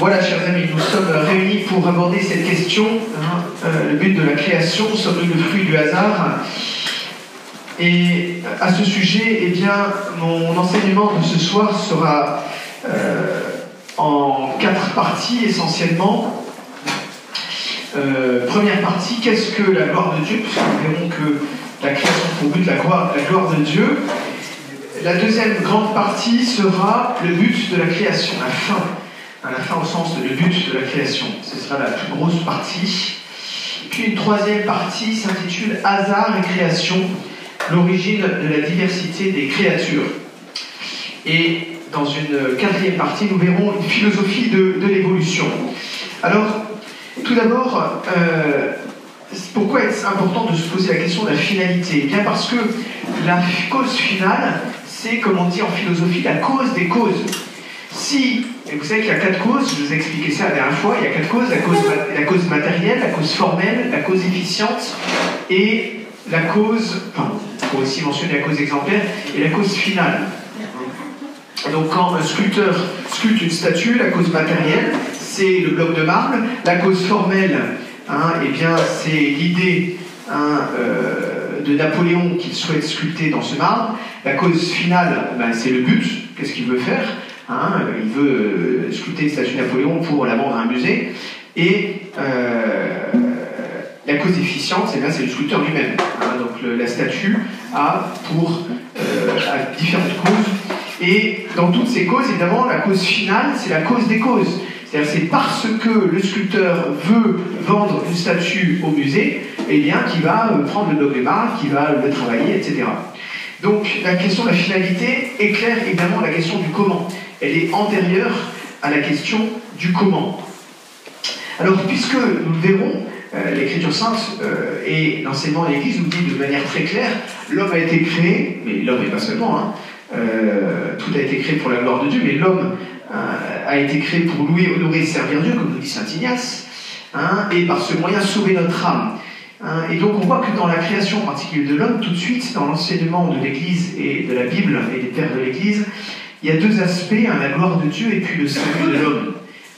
Voilà, chers amis, nous sommes réunis pour aborder cette question. hein, euh, le but de la création, sommes-nous le fruit du hasard Et à ce sujet, eh bien, mon enseignement de ce soir sera euh, en quatre parties essentiellement. Euh, première partie, qu'est-ce que la gloire de Dieu? Puisque nous verrons que la création pour but la gloire, la gloire de Dieu. La deuxième grande partie sera le but de la création, la fin à la fin au sens le but de la création. Ce sera la plus grosse partie. Puis une troisième partie s'intitule Hasard et création, l'origine de la diversité des créatures. Et dans une quatrième partie, nous verrons une philosophie de, de l'évolution. Alors, tout d'abord, euh, pourquoi est-ce important de se poser la question de la finalité? Eh bien parce que la cause finale, c'est, comme on dit en philosophie, la cause des causes. Si, et vous savez qu'il y a quatre causes, je vous ai expliqué ça la dernière fois, il y a quatre causes, la cause, matérielle, la cause formelle, la cause efficiente et la cause, aussi mentionner la cause exemplaire, et la cause finale. Donc quand un sculpteur sculpte une statue, la cause matérielle, c'est le bloc de marbre, la cause formelle, hein, eh bien c'est l'idée hein, euh, de Napoléon qu'il souhaite sculpter dans ce marbre, la cause finale, ben, c'est le but, qu'est-ce qu'il veut faire? Hein, il veut euh, sculpter une statue Napoléon pour la vendre à un musée. Et euh, la cause efficiente, c'est le sculpteur lui-même. Hein, donc la statue a pour euh, différentes causes. Et dans toutes ces causes, évidemment, la cause finale, c'est la cause des causes. C'est-à-dire c'est parce que le sculpteur veut vendre une statue au musée, eh bien, qu'il va prendre le marbre, qu'il va le travailler, etc. Donc la question de la finalité éclaire évidemment la question du comment elle est antérieure à la question du comment. Alors, puisque nous le verrons, euh, l'Écriture sainte euh, et l'enseignement de l'Église nous dit de manière très claire, l'homme a été créé, mais l'homme et pas seulement, hein, euh, tout a été créé pour la gloire de Dieu, mais l'homme a été créé pour louer, honorer et servir Dieu, comme nous dit Saint Ignace, hein, et par ce moyen sauver notre âme. Hein, et donc on voit que dans la création en de l'homme, tout de suite, dans l'enseignement de l'Église et de la Bible et des pères de l'Église, il y a deux aspects, hein, la gloire de Dieu et puis le salut de l'homme.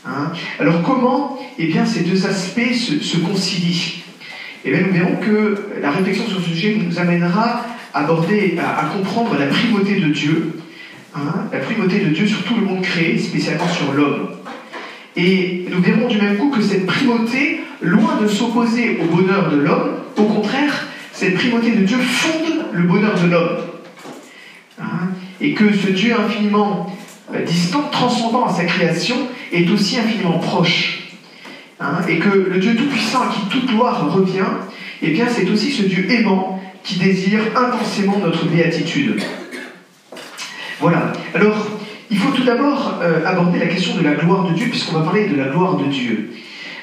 Hein. Alors comment eh bien, ces deux aspects se, concilient? Eh bien, Nous verrons que la réflexion sur ce sujet nous amènera à aborder, à, comprendre la primauté de Dieu, hein, la primauté de Dieu sur tout le monde créé, spécialement sur l'homme. Et nous verrons du même coup que cette primauté, loin de s'opposer au bonheur de l'homme, au contraire, cette primauté de Dieu fonde le bonheur de l'homme. Et que ce Dieu infiniment euh, distant, transcendant à sa création, est aussi infiniment proche. Hein, et que le Dieu Tout-Puissant à qui toute gloire revient, eh bien c'est aussi ce Dieu aimant qui désire intensément notre béatitude. Voilà. Alors, il faut tout d'abord euh, aborder la question de la gloire de Dieu, puisqu'on va parler de la gloire de Dieu.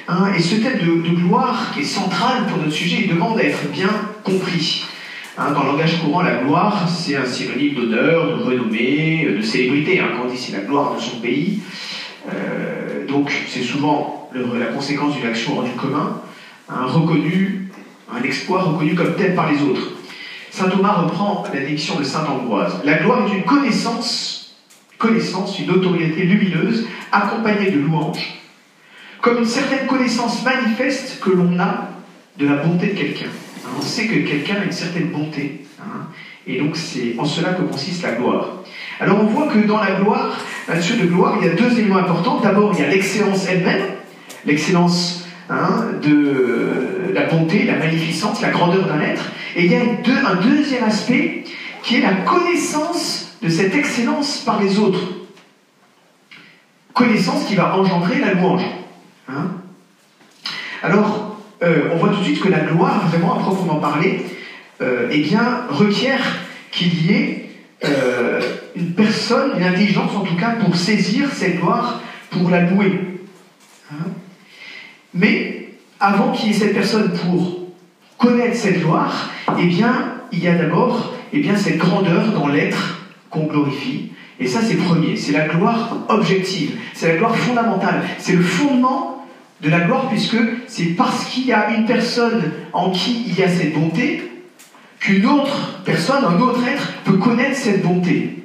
Hein, et ce thème de, de, gloire, qui est central pour notre sujet, il demande à être bien compris. Hein, dans le langage courant, la gloire, c'est un synonyme d'honneur, de renommée, de célébrité. Hein, quand on dit c'est la gloire de son pays, euh, donc c'est souvent la conséquence d'une action rendue commun, un reconnu, un exploit reconnu comme tel par les autres. Saint Thomas reprend la définition de Saint Ambroise. La gloire est une connaissance, connaissance, une autorité lumineuse, accompagnée de louanges, comme une certaine connaissance manifeste que l'on a de la bonté de quelqu'un. On sait que quelqu'un a une certaine bonté. Hein, et donc c'est en cela que consiste la gloire. Alors on voit que dans la gloire, la notion de gloire, il y a deux éléments importants. D'abord, il y a l'excellence elle-même, l'excellence hein, de la bonté, la magnificence, la grandeur d'un être. Et il y a un deuxième aspect qui est la connaissance de cette excellence par les autres. Connaissance qui va engendrer la louange. Hein Alors, euh, on voit tout de suite que la gloire, vraiment à proprement parler, euh, eh bien, requiert qu'il y ait euh, une personne, une intelligence en tout cas, pour saisir cette gloire, pour la louer. Hein Mais avant qu'il y ait cette personne pour connaître cette gloire, eh bien, il y a d'abord eh bien, cette grandeur dans l'être qu'on glorifie. Et ça, c'est premier. C'est la gloire objective. C'est la gloire fondamentale. C'est le fondement de la gloire, puisque c'est parce qu'il y a une personne en qui il y a cette bonté qu'une autre personne, un autre être, peut connaître cette bonté.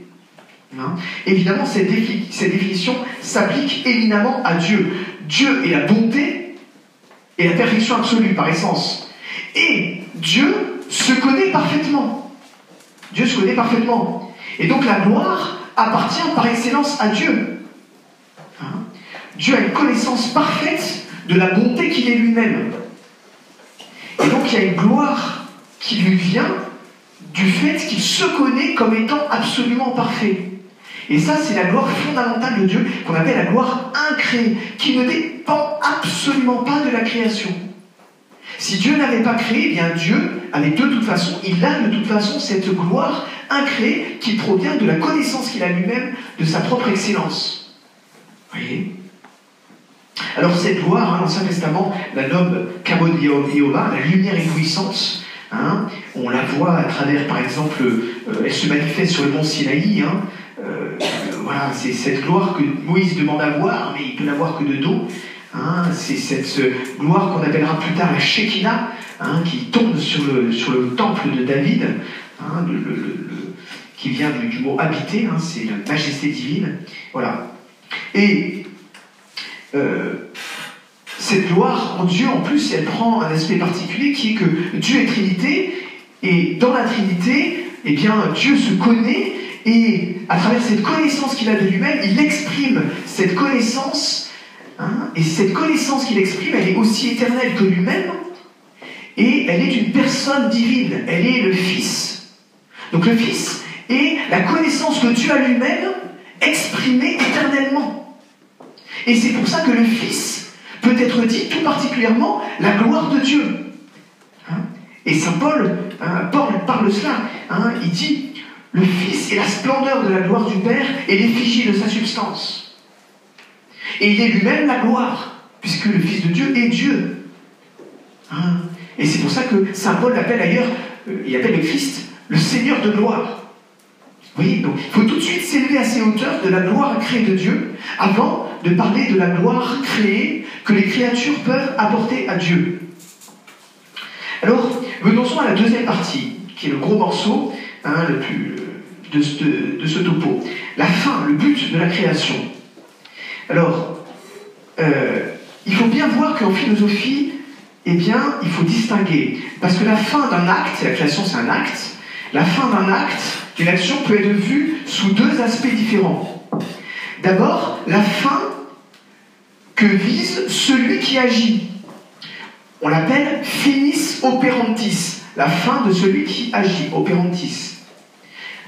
Hein? Évidemment, cette, définition s'applique éminemment à Dieu. Dieu est la bonté et la perfection absolue par essence. Et Dieu se connaît parfaitement. Dieu se connaît parfaitement. Et donc la gloire appartient par excellence à Dieu. Hein? Dieu a une connaissance parfaite de la bonté qu'il est lui-même. Et donc il y a une gloire qui lui vient du fait qu'il se connaît comme étant absolument parfait. Et ça, c'est la gloire fondamentale de Dieu qu'on appelle la gloire incréée, qui ne dépend absolument pas de la création. Si Dieu n'avait pas créé, eh bien Dieu avait de toute façon, il a de toute façon cette gloire incréée qui provient de la connaissance qu'il a lui-même de sa propre excellence. Vous voyez? Alors cette gloire, l'Ancien Testament la nomme Kabod Yehovah, la lumière éblouissante. Hein, on la voit à travers, par exemple, euh, elle se manifeste sur le mont Sinaï. Hein, euh, voilà, c'est cette gloire que Moïse demande à voir, mais il peut la voir que de dos. Hein, c'est cette gloire qu'on appellera plus tard la Shekinah, qui tombe sur le, sur le temple de David, qui vient du, mot habiter, c'est la majesté divine. Voilà. Et euh, cette gloire en Dieu, en plus, elle prend un aspect particulier qui est que Dieu est Trinité, et dans la Trinité, eh bien, Dieu se connaît, et à travers cette connaissance qu'il a de lui-même, il exprime cette connaissance Hein, et cette connaissance qu'il exprime, elle est aussi éternelle que lui-même, et elle est une personne divine, elle est le Fils. Donc le Fils est la connaissance que Dieu a lui-même exprimée éternellement. Et c'est pour ça que le Fils peut être dit tout particulièrement la gloire de Dieu. Hein, et Saint Paul, hein, parle cela. il dit le Fils est la splendeur de la gloire du Père et l'effigie de sa substance. Et il est lui-même la gloire, puisque le Fils de Dieu est Dieu. Hein? et c'est pour ça que Saint Paul l'appelle ailleurs, euh, il appelle le Christ le Seigneur de gloire. Voyez, donc il faut tout de suite s'élever à ces hauteurs de la gloire créée de Dieu avant de parler de la gloire créée que les créatures peuvent apporter à Dieu. Alors, venons-en à la deuxième partie, qui est le gros morceau hein, le plus, de, de ce topo. La fin, le but de la création. Alors, euh, il faut bien voir qu'en philosophie, eh bien, il faut distinguer. Parce que la fin d'un acte, la création c'est un acte, la fin d'un acte, d'une action peut être vue sous deux aspects différents. D'abord, la fin que vise celui qui agit. On l'appelle finis operantis, la fin de celui qui agit, operantis.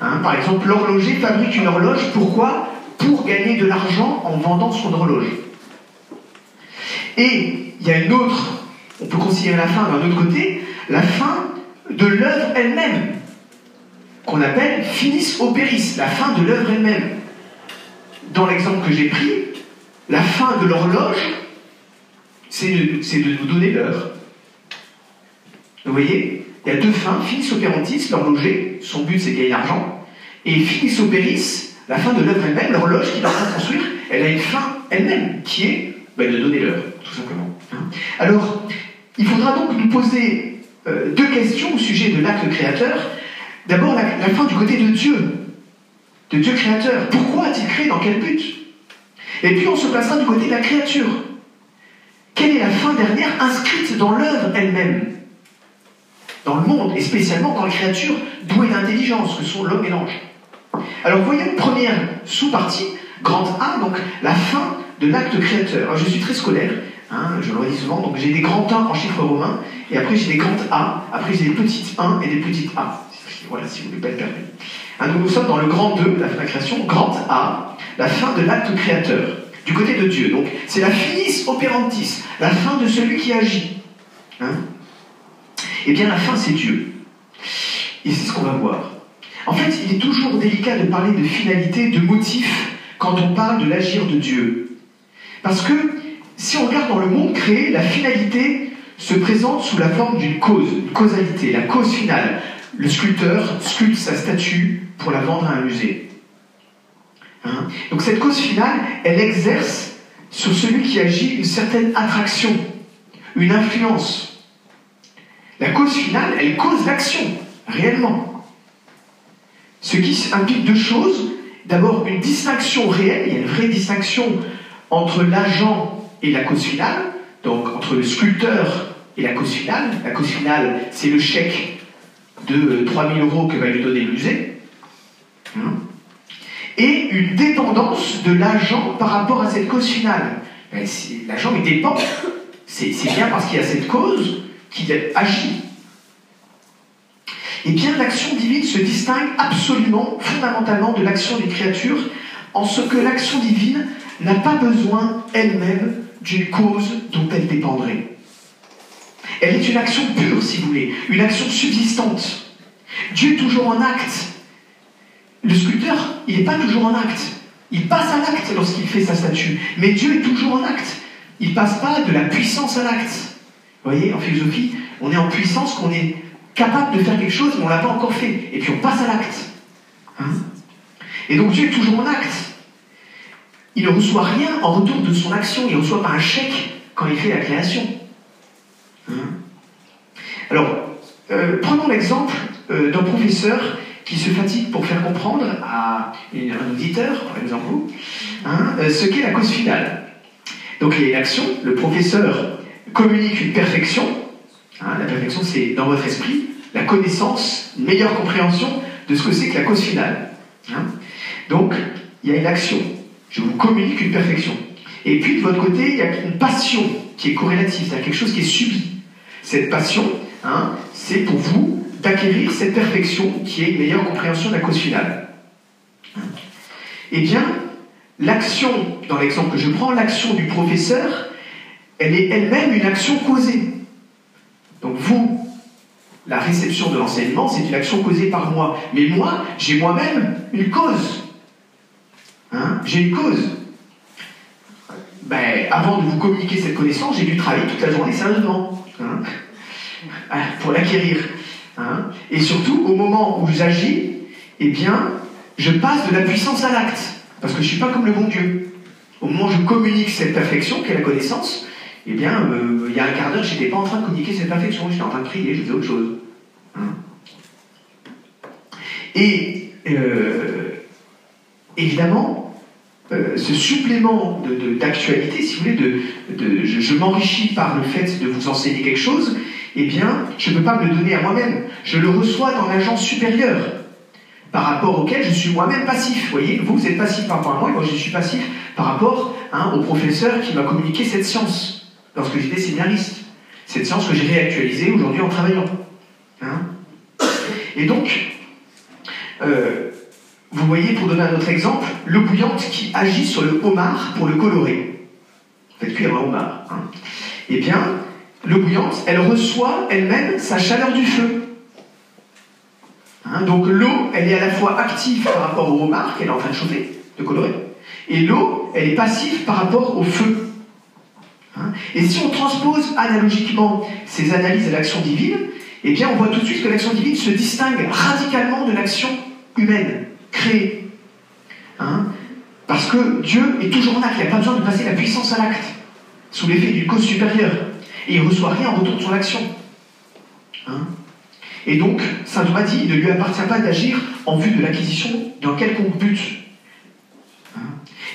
Hein, par exemple, l'horloger fabrique une horloge, pourquoi? Pour gagner de l'argent en vendant son horloge. Et il y a une autre, on peut considérer la fin d'un autre côté, la fin de l'œuvre elle-même, qu'on appelle finis operis, la fin de l'œuvre elle-même. Dans l'exemple que j'ai pris, la fin de l'horloge, c'est de, nous donner l'heure. Vous voyez Il y a deux fins, finis operantis, l'horloger, son but c'est de gagner l'argent, et finis operis, la fin de l'œuvre elle-même, l'horloge qu'il est en train de construire, elle a une fin elle-même, qui est ben, de donner l'heure, tout simplement. Hein. Alors, il faudra donc nous poser euh, deux questions au sujet de l'acte créateur. D'abord, la, fin du côté de Dieu, de Dieu créateur. Pourquoi a-t-il créé Dans quel but? Et puis, on se placera du côté de la créature. Quelle est la fin dernière inscrite dans l'œuvre elle-même? Dans le monde, et spécialement dans les créatures douées d'intelligence, que sont l'homme et l'ange. Alors voyons première sous-partie, grande A, donc la fin de l'acte créateur. je suis très scolaire, hein, je le redis souvent, donc j'ai des grands A en chiffres romains, et après j'ai des grandes A, après j'ai des petites 1 et des petites A. Voilà, si vous ne voulez pas être perdu. Hein, nous sommes dans le grand 2, la fin de la création, grande A, la fin de l'acte créateur, du côté de Dieu. Donc c'est la finis operantis, la fin de celui qui agit. Hein? Eh bien la fin c'est Dieu. Et c'est ce qu'on va voir. En fait, il est toujours délicat de parler de finalité, de motif, quand on parle de l'agir de Dieu. Parce que si on regarde dans le monde créé, la finalité se présente sous la forme d'une cause, une causalité, la cause finale. Le sculpteur sculpte sa statue pour la vendre à un musée. Hein? Donc cette cause finale, elle exerce sur celui qui agit une certaine attraction, une influence. La cause finale, elle cause l'action, réellement. Ce qui implique deux choses. d'abord une distinction réelle, il y a une vraie distinction entre l'agent et la cause finale, donc entre le sculpteur et la cause finale. La cause finale, c'est le chèque de 3000 euros que va lui donner le musée. Hein. et une dépendance de l'agent par rapport à cette cause finale. Ben, l'agent, il dépend. C'est bien parce qu'il y a cette cause qu'il agit. Eh bien, l'action divine se distingue absolument, fondamentalement, de l'action des créatures, en ce que l'action divine n'a pas besoin elle-même d'une cause dont elle dépendrait. Elle est une action pure, si vous voulez, une action subsistante. Dieu est toujours en acte. Le sculpteur, il n'est pas toujours en acte. Il passe à l'acte lorsqu'il fait sa statue. Mais Dieu est toujours en acte. Il passe pas de la puissance à l'acte. Vous voyez, en philosophie, on est en puissance qu'on est capable de faire quelque chose, mais on ne l'a pas encore fait. Et puis on passe à l'acte. Hein? Et donc Dieu est toujours en acte. Il ne reçoit rien en retour de son action, il ne reçoit pas un chèque quand il fait la création. Hein? Alors, euh, prenons l'exemple euh, d'un professeur qui se fatigue pour faire comprendre à un auditeur, par exemple vous, hein, euh, ce qu'est la cause finale. Donc il y a une action, le professeur communique une perfection, Hein, la perfection, c'est dans votre esprit la connaissance, une meilleure compréhension de ce que c'est que la cause finale. Hein. Donc, il y a une action. Je vous communique une perfection. Et puis, de votre côté, il y a une passion qui est corrélative, c'est-à-dire quelque chose qui est subi. Cette passion, hein, c'est pour vous d'acquérir cette perfection qui est une meilleure compréhension de la cause finale. Eh bien, l'action, dans l'exemple que je prends, l'action du professeur, elle est elle-même une action causée. Donc vous, la réception de l'enseignement, c'est une action causée par moi. Mais moi, j'ai moi-même une cause. Hein j'ai une cause. Ben, avant de vous communiquer cette connaissance, j'ai dû travailler toute la journée sérieusement hein ah, pour l'acquérir. Hein Et surtout, au moment où j'agis, eh bien, je passe de la puissance à l'acte. Parce que je ne suis pas comme le bon Dieu. Au moment où je communique cette perfection, qui est la connaissance, eh bien, euh, il y a un quart d'heure, je n'étais pas en train de communiquer cette perfection, j'étais en train de prier, je faisais autre chose. Hein. Et euh, évidemment, euh, ce supplément d'actualité, si vous voulez, de, je, m'enrichis par le fait de vous enseigner quelque chose, eh bien, je ne peux pas me le donner à moi-même. Je le reçois dans l'agence supérieure, par rapport auquel je suis moi-même passif. Vous voyez, vous, vous êtes passif par rapport à moi, et moi, je suis passif par rapport hein, au professeur qui m'a communiqué cette science lorsque j'étais séminariste. Cette science que j'ai réactualisée aujourd'hui en travaillant. Hein. Et donc, euh, vous voyez, pour donner un autre exemple, l'eau bouillante qui agit sur le homard pour le colorer. Faites cuire un homard. Hein. Eh bien, l'eau bouillante, elle reçoit elle-même sa chaleur du feu. Hein, donc l'eau, elle est à la fois active par rapport au homard qu'elle est en train de chauffer, de colorer, et l'eau, elle est passive par rapport au feu. Hein. Et si on transpose analogiquement ces analyses à l'action divine, eh bien on voit tout de suite que l'action divine se distingue radicalement de l'action humaine, créée. Hein. Parce que Dieu est toujours en acte, il n'y a pas besoin de passer la puissance à l'acte, sous l'effet d'une cause supérieure. Et il ne reçoit rien en retour de son action. Hein. et donc, saint Thomas dit, il ne lui appartient pas d'agir en vue de l'acquisition d'un quelconque but.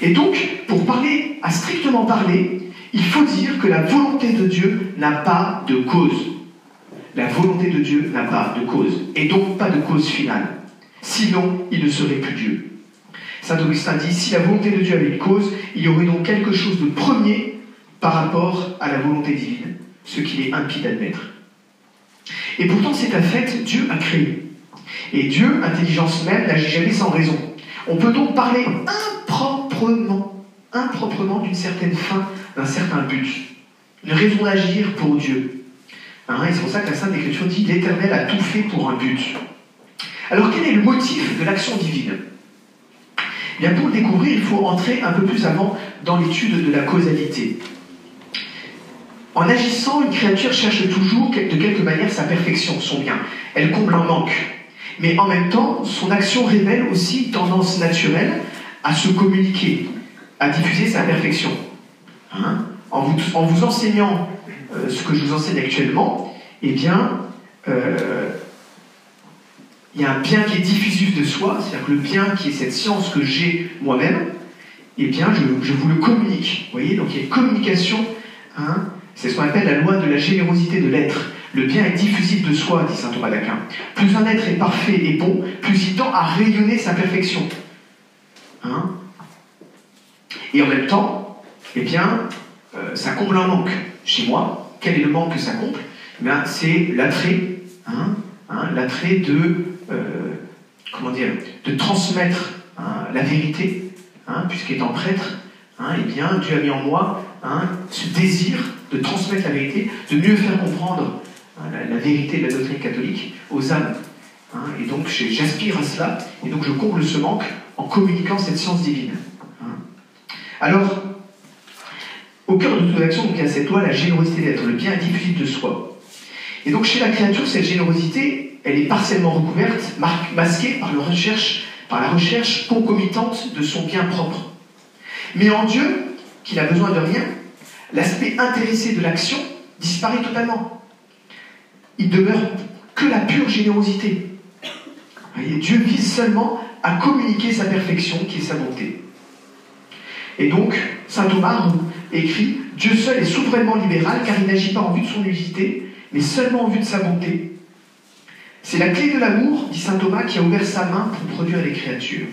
Et donc, pour parler, à strictement parler, il faut dire que la volonté de Dieu n'a pas de cause. La volonté de Dieu n'a pas de cause, et donc pas de cause finale. Sinon, il ne serait plus Dieu. Saint Augustin dit, si la volonté de Dieu avait une cause, il y aurait donc quelque chose de premier par rapport à la volonté divine, ce qu'il est impie d'admettre. Et pourtant, c'est un fait, Dieu a créé. Et Dieu, intelligence même, n'agit jamais sans raison. On peut donc parler improprement, improprement d'une certaine fin d'un certain but, une raison d'agir pour Dieu. Hein, et c'est pour ça que la Sainte Écriture dit l'Éternel a tout fait pour un but. Alors quel est le motif de l'action divine? Eh Bien, Pour le découvrir, il faut entrer un peu plus avant dans l'étude de la causalité. En agissant, une créature cherche toujours de quelque manière sa perfection, son bien. Elle comble un manque. Mais en même temps, son action révèle aussi une tendance naturelle à se communiquer, à diffuser sa perfection. Hein, en, vous, enseignant euh, ce que je vous enseigne actuellement, eh bien, euh, il y a un bien qui est diffusif de soi, c'est-à-dire que le bien qui est cette science que j'ai moi-même, eh bien, je, vous le communique. Vous voyez, donc il y a communication, hein, c'est ce qu'on appelle la loi de la générosité de l'être. Le bien est diffusif de soi, dit saint Thomas d'Aquin. Plus un être est parfait et bon, plus il tend à rayonner sa perfection. Hein et en même temps, eh bien, euh, ça comble un manque. Chez moi, quel est le manque que ça comble? Eh C'est l'attrait, hein, hein, l'attrait de, euh, transmettre la vérité, puisqu'étant prêtre, eh bien, Dieu a mis en moi ce désir de transmettre la vérité, de mieux faire comprendre la, vérité de la doctrine catholique aux âmes. et donc j'aspire à cela, et donc je comble ce manque en communiquant cette science divine. Alors, au cœur de toute action, donc, il y a cette loi, la générosité d'être, le bien diffusif de soi. Et donc chez la créature, cette générosité, elle est partiellement recouverte, masquée par la recherche concomitante de son bien propre. Mais en Dieu, qui n'a besoin de rien, l'aspect intéressé de l'action disparaît totalement. Il demeure que la pure générosité. Dieu vise seulement à communiquer sa perfection, qui est sa bonté. Et donc, saint Thomas écrit Dieu seul est souverainement libéral car il n'agit pas en vue de son utilité, mais seulement en vue de sa bonté. C'est la clé de l'amour, dit saint Thomas, qui a ouvert sa main pour produire les créatures.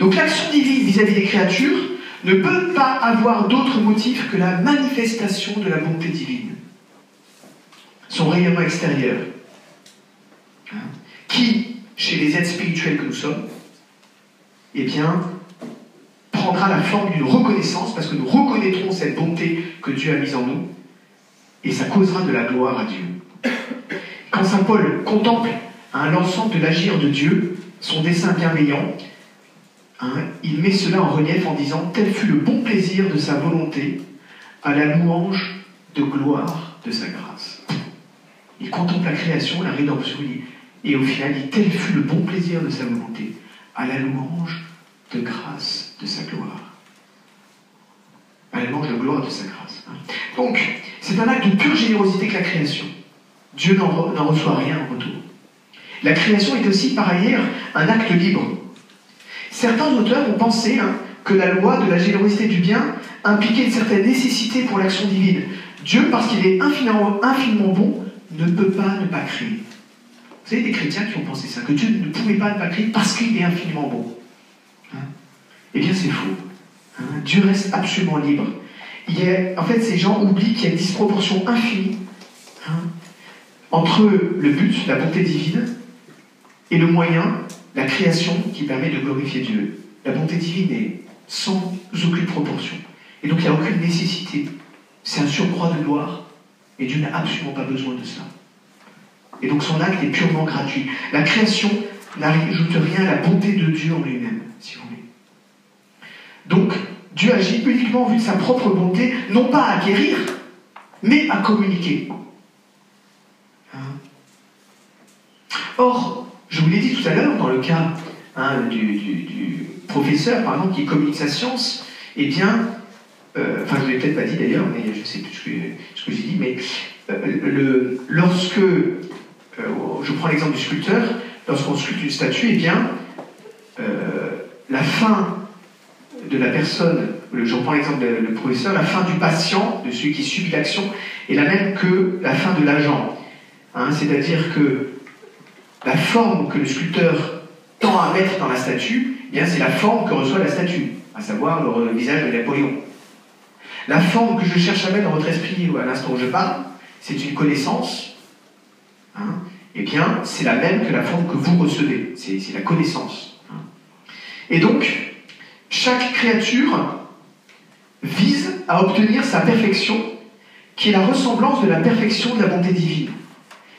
Donc l'action divine vis-à-vis des créatures ne peut pas avoir d'autre motif que la manifestation de la bonté divine, son rayonnement extérieur, hein, qui, chez les êtres spirituels que nous sommes, eh bien, prendra la forme d'une reconnaissance, parce que nous reconnaîtrons cette bonté que Dieu a mise en nous, et ça causera de la gloire à Dieu. Quand Saint Paul contemple hein, l'ensemble de l'agir de Dieu, son dessein bienveillant, hein, il met cela en relief en disant Tel fut le bon plaisir de sa volonté à la louange de gloire de sa grâce. Il contemple la création, la rédemption, et au final, il Tel fut le bon plaisir de sa volonté à la louange de grâce de sa gloire. Elle mange de gloire de sa grâce. Hein. Donc, c'est un acte de pure générosité que la création. Dieu n'en reçoit rien en retour. La création est aussi, par ailleurs, un acte libre. Certains auteurs ont pensé hein, que la loi de la générosité du bien impliquait une certaine nécessité pour l'action divine. Dieu, parce qu'il est infiniment, bon, ne peut pas ne pas créer. Vous savez, des chrétiens qui ont pensé ça, que Dieu ne pouvait pas ne pas créer parce qu'il est infiniment bon. Eh bien, c'est faux. Hein, Dieu reste absolument libre. Il y en fait, ces gens oublient qu'il y a une disproportion infinie hein, entre le but, la bonté divine, et le moyen, la création qui permet de glorifier Dieu. La bonté divine est sans aucune proportion. Et donc, il n'y a aucune nécessité. C'est un surcroît de gloire, et Dieu n'a absolument pas besoin de ça. Et donc, son acte est purement gratuit. La création n'ajoute rien à la bonté de Dieu en lui-même, si vous voulez. Donc, Dieu agit uniquement en vue de sa propre bonté, non pas à guérir, mais à communiquer. Hein? Or, je vous l'ai dit tout à l'heure, dans le cas hein, du, professeur, par exemple, qui communique sa science, eh bien, euh, enfin, je ne l'ai peut-être pas dit d'ailleurs, mais je ne sais plus ce que, j'ai dit, mais euh, lorsque, euh, je prends l'exemple du sculpteur, lorsqu'on sculpte une statue, eh bien, la fin de la personne, je reprends l'exemple du professeur, la fin du patient, de celui qui subit l'action, est la même que la fin de l'agent. Hein, c'est-à-dire que la forme que le sculpteur tend à mettre dans la statue, eh bien c'est la forme que reçoit la statue, à savoir le, visage de Napoléon. La forme que je cherche à mettre dans votre esprit à l'instant où je parle, c'est une connaissance. Hein, eh bien, c'est la même que la forme que vous recevez. C'est la connaissance. Hein. Et donc, chaque créature vise à obtenir sa perfection, qui est la ressemblance de la perfection de la bonté divine.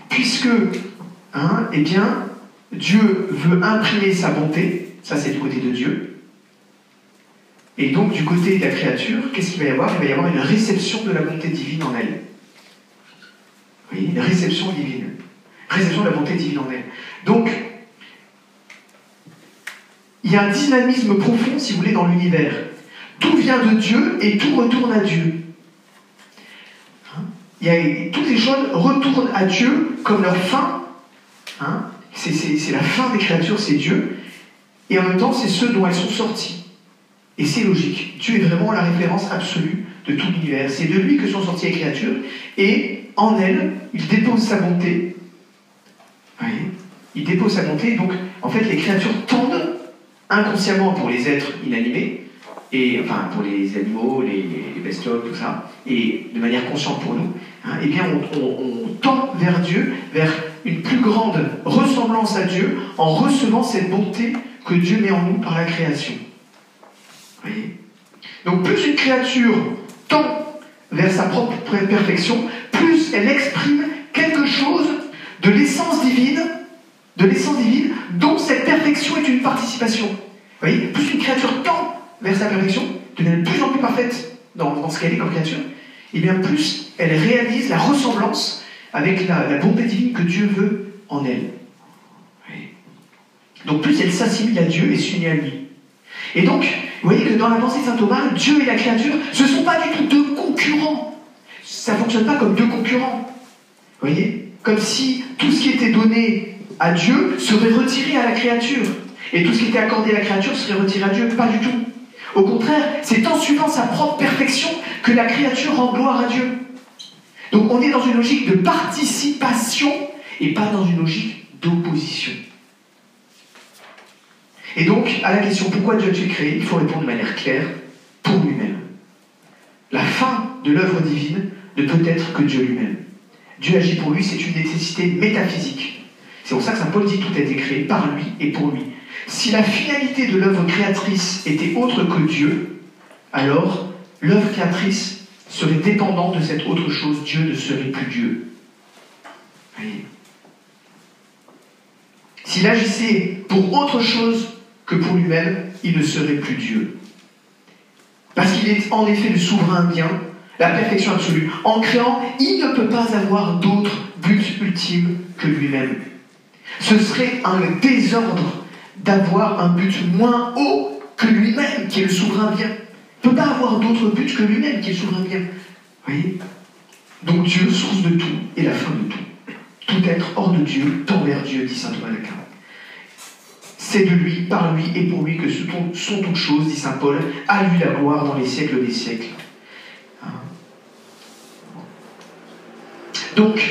Puisque, hein, eh bien, Dieu veut imprimer sa bonté, ça c'est du côté de Dieu. Et donc, du côté de la créature, qu'est-ce qu'il va y avoir? Il va y avoir une réception de la bonté divine en elle. Oui, une réception divine. Réception de la bonté divine en elle. Donc, il y a un dynamisme profond, si vous voulez, dans l'univers. Tout vient de Dieu et tout retourne à Dieu. Hein? Il toutes les choses retournent à Dieu comme leur fin. Hein? C'est la fin des créatures, c'est Dieu. Et en même temps, c'est ceux dont elles sont sorties. Et c'est logique. Dieu est vraiment la référence absolue de tout l'univers. C'est de lui que sont sorties les créatures. Et en elles, il dépose sa bonté. il dépose sa bonté. Donc, en fait, les créatures tendent inconsciemment pour les êtres inanimés, et enfin pour les animaux, les, les bestioles, tout ça, et de manière consciente pour nous, hein, eh bien on, tend vers Dieu, vers une plus grande ressemblance à Dieu, en recevant cette bonté que Dieu met en nous par la création. Voyez Donc plus une créature tend vers sa propre perfection, plus elle exprime quelque chose de l'essence divine, de l'essence divine, dont cette perfection est une participation. Vous voyez Plus une créature tend vers sa perfection, devient de plus en plus parfaite dans, ce qu'elle est comme créature, et bien plus elle réalise la ressemblance avec la, bonté divine que Dieu veut en elle. Donc plus elle s'assimile à Dieu et s'unit à lui. Et donc, vous voyez que dans la pensée de saint Thomas, Dieu et la créature, ce ne sont pas du tout deux concurrents. Ça ne fonctionne pas comme deux concurrents. Vous voyez? Comme si tout ce qui était donné à Dieu serait retiré à la créature. Et tout ce qui était accordé à la créature serait retiré à Dieu. Pas du tout. Au contraire, c'est en suivant sa propre perfection que la créature rend gloire à Dieu. Donc on est dans une logique de participation et pas dans une logique d'opposition. Et donc, à la question pourquoi Dieu a-t-il créé, il faut répondre de manière claire pour lui-même. La fin de l'œuvre divine ne peut être que Dieu lui-même. Dieu agit pour lui, c'est une nécessité métaphysique. C'est pour ça que Saint Paul dit tout a été créé par lui et pour lui. Si la finalité de l'œuvre créatrice était autre que Dieu, alors l'œuvre créatrice serait dépendante de cette autre chose. Dieu ne serait plus Dieu. S'il agissait pour autre chose que pour lui-même, il ne serait plus Dieu. Parce qu'il est en effet le souverain bien, la perfection absolue. En créant, il ne peut pas avoir d'autre but ultime que lui-même. Ce serait un désordre d'avoir un but moins haut que lui-même, qui est le souverain bien. Ne peut pas avoir d'autre but que lui-même, qui est souverain voyez? Donc Dieu, source de tout, et la fin de tout. Tout être hors de Dieu tend vers Dieu, dit saint Thomas d'Aquin. C'est de lui, par lui et pour lui que sont toutes choses, dit saint Paul. À lui la gloire dans les siècles des siècles. Hein? Donc,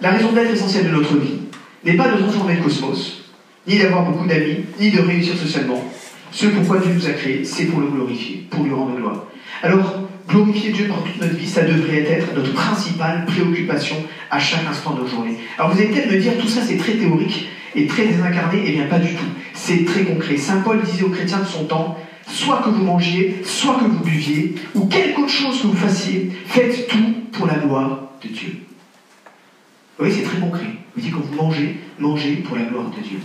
la raison d'être essentielle de notre vie n'est pas de transformer le cosmos, ni d'avoir beaucoup d'amis, ni de réussir socialement. Ce pourquoi Dieu nous a créés, c'est pour le glorifier, pour lui rendre gloire. Alors, glorifier Dieu par toute notre vie, ça devrait être notre principale préoccupation à chaque instant de nos journées. Alors vous allez peut-être me dire, tout ça c'est très théorique et très désincarné, eh bien pas du tout. C'est très concret. Saint Paul disait aux chrétiens de son temps, soit que vous mangiez, soit que vous buviez, ou quelque autre chose que vous fassiez, faites tout pour la gloire de Dieu. Vous voyez, c'est très concret. Vous dites quand vous mangez, mangez pour la gloire de Dieu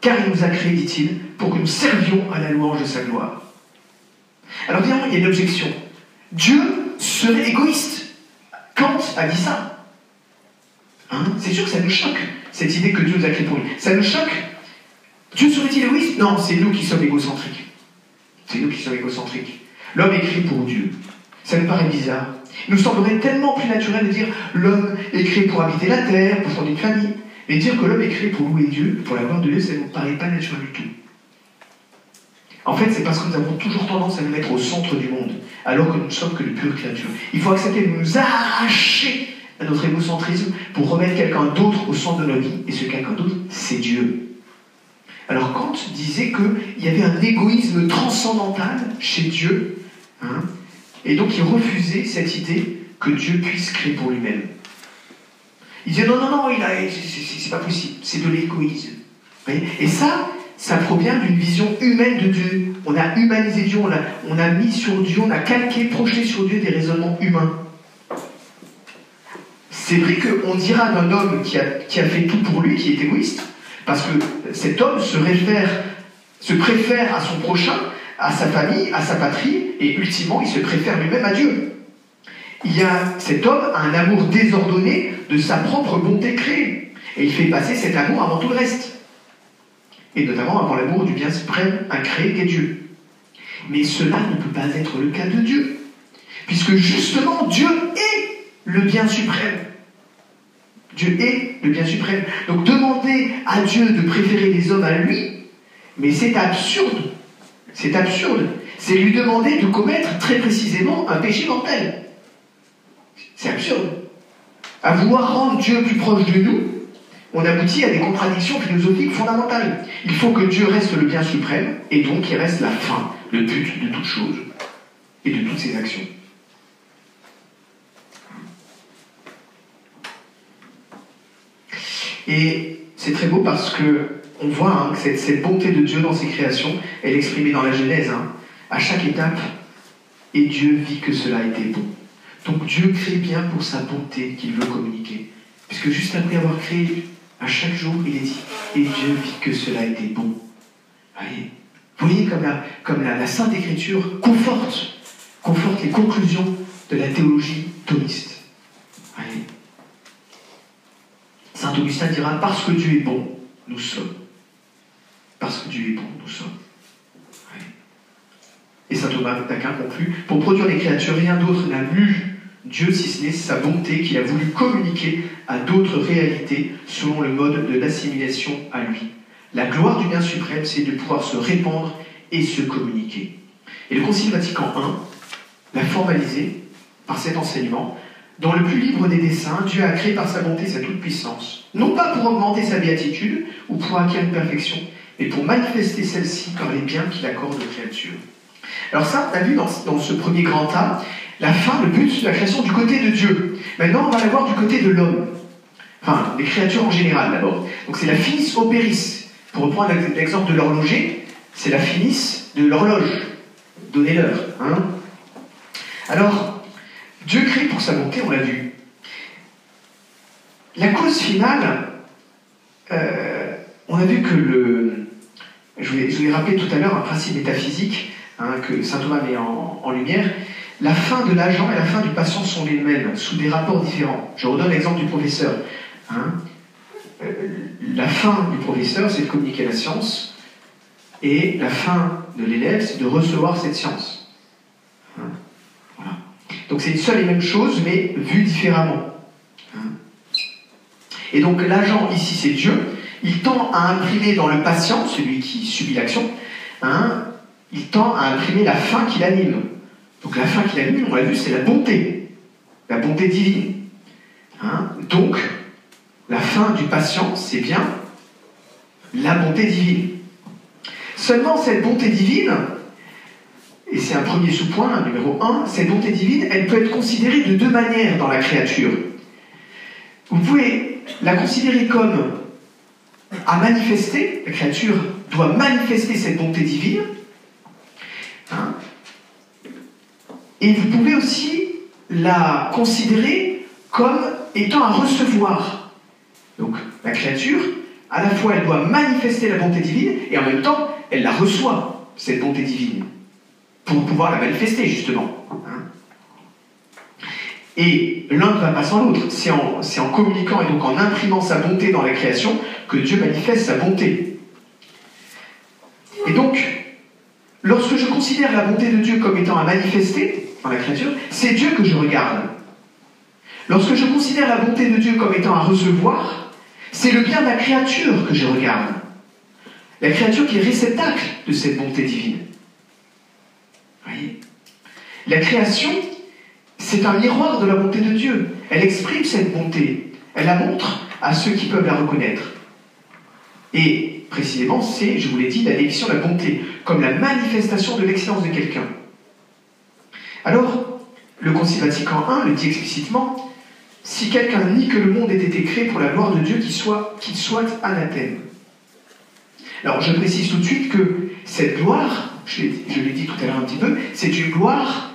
car il nous a créés, dit-il, pour que nous servions à la louange de sa gloire. Alors évidemment, il y a une objection. Dieu serait égoïste. Kant a dit ça. Hein? C'est sûr que ça nous choque, cette idée que Dieu nous a créés pour lui. Ça nous choque. Dieu serait-il égoïste? Non, c'est nous qui sommes égocentriques. C'est nous qui sommes égocentriques. L'homme est créé pour Dieu. Ça nous paraît bizarre. Il nous semblerait tellement plus naturel de dire l'homme est créé pour habiter la terre, pour fonder une famille. Et dire que l'homme est créé pour louer Dieu, pour la gloire de Dieu, ça ne nous paraît pas naturel du tout. En fait, c'est parce que nous avons toujours tendance à nous mettre au centre du monde, alors que nous ne sommes que de pures créatures. Il faut accepter de nous arracher à notre égocentrisme pour remettre quelqu'un d'autre au centre de notre vie, et ce quelqu'un d'autre, c'est Dieu. Alors Kant disait qu'il y avait un égoïsme transcendantal chez Dieu, hein, et donc il refusait cette idée que Dieu puisse créer pour lui-même. Il disait non, non, non, c'est pas possible, c'est de l'égoïsme. Et ça, ça provient d'une vision humaine de Dieu. On a humanisé Dieu, on a, mis sur Dieu, on a calqué, projeté sur Dieu des raisonnements humains. C'est vrai qu'on dira d'un homme qui a, qui a fait tout pour lui, qui est égoïste, parce que cet homme se réfère, se préfère à son prochain, à sa famille, à sa patrie, et ultimement, il se préfère lui-même à Dieu il y a cet homme a un amour désordonné de sa propre bonté créée. Et il fait passer cet amour avant tout le reste. Et notamment avant l'amour du bien suprême incréé qu'est Dieu. Mais cela ne peut pas être le cas de Dieu. Puisque justement, Dieu est le bien suprême. Dieu est le bien suprême. Donc demander à Dieu de préférer les hommes à lui, mais c'est absurde. C'est absurde. C'est lui demander de commettre très précisément un péché mortel. C'est absurde. À vouloir rendre Dieu plus proche de nous, on aboutit à des contradictions philosophiques fondamentales. Il faut que Dieu reste le bien suprême, et donc il reste la fin, le but de toute chose et de toutes ses actions. Et c'est très beau parce que on voit hein, que cette, bonté de Dieu dans ses créations, elle est exprimée dans la Genèse. Hein. À chaque étape, et Dieu vit que cela était bon. Donc Dieu crée bien pour sa bonté qu'il veut communiquer. Puisque juste après avoir créé, à chaque jour, il est dit, et Dieu vit que cela était bon. Voyez, Vous voyez comme la, Sainte Écriture conforte, conforte les conclusions de la théologie thomiste. Saint Augustin dira, parce que Dieu est bon, nous sommes. Parce que Dieu est bon, nous sommes. Et saint Thomas d'Aquin conclut Pour produire les créatures, rien d'autre n'a mu Dieu si ce n'est sa bonté qu'il a voulu communiquer à d'autres réalités selon le mode de l'assimilation à lui. La gloire du bien suprême, c'est de pouvoir se répandre et se communiquer. Et le Concile Vatican I l'a formalisé par cet enseignement. Dans le plus libre des desseins, Dieu a créé par sa bonté sa toute-puissance, non pas pour augmenter sa béatitude ou pour acquérir une perfection, mais pour manifester celle-ci par les biens qu'il accorde aux créatures. Alors ça, on a vu dans, ce premier grand tas, la fin, le but de la création du côté de Dieu. Maintenant, on va la voir du côté de l'homme. Enfin, les créatures en général d'abord. Donc c'est la finis opéris. Pour reprendre l'exemple de l'horloger, c'est la finis de l'horloge. Donnez-leur. Hein Alors, Dieu crée pour sa bonté, on l'a vu. La cause finale, euh, on a vu que le. Je vous ai rappelé tout à l'heure un principe métaphysique Hein, que saint Thomas met en, lumière, la fin de l'agent et la fin du patient sont les mêmes, sous des rapports différents. Je redonne l'exemple du professeur. Hein. Euh, la fin du professeur, c'est de communiquer la science, et la fin de l'élève, c'est de recevoir cette science. Hein. Donc c'est une seule et même chose, mais vue différemment. Et donc l'agent ici, c'est Dieu. Il tend à imprimer dans le patient, celui qui subit l'action, il tend à imprimer la fin qui l'anime. Donc la fin qui l'anime, on l'a vu, c'est la bonté, la bonté divine. Hein? Donc, la fin du patient, c'est bien la bonté divine. Seulement cette bonté divine, et c'est un premier sous-point, numéro 1, cette bonté divine, elle peut être considérée de deux manières dans la créature. Vous pouvez la considérer comme à manifester, la créature doit manifester cette bonté divine, Et vous pouvez aussi la considérer comme étant à recevoir. Donc la créature, à la fois elle doit manifester la bonté divine et en même temps elle la reçoit, cette bonté divine, pour pouvoir la manifester justement. Hein. et l'un ne va pas sans l'autre. C'est en, en communiquant et donc en imprimant sa bonté dans la création que Dieu manifeste sa bonté. Et donc, lorsque je considère la bonté de Dieu comme étant à manifester, dans la créature, c'est Dieu que je regarde. Lorsque je considère la bonté de Dieu comme étant à recevoir, c'est le bien de la créature que je regarde. La créature qui est réceptacle de cette bonté divine. Voyez? La création, c'est un miroir de la bonté de Dieu. Elle exprime cette bonté. Elle la montre à ceux qui peuvent la reconnaître. Et précisément, c'est, je vous l'ai dit, la définition de la bonté, comme la manifestation de l'excellence de quelqu'un. Alors, le Concile Vatican I le dit explicitement si quelqu'un nie que le monde ait été créé pour la gloire de Dieu, qu'il soit, qu'il soit anathème. Alors, je précise tout de suite que cette gloire, je l'ai dit tout à l'heure un petit peu, c'est une gloire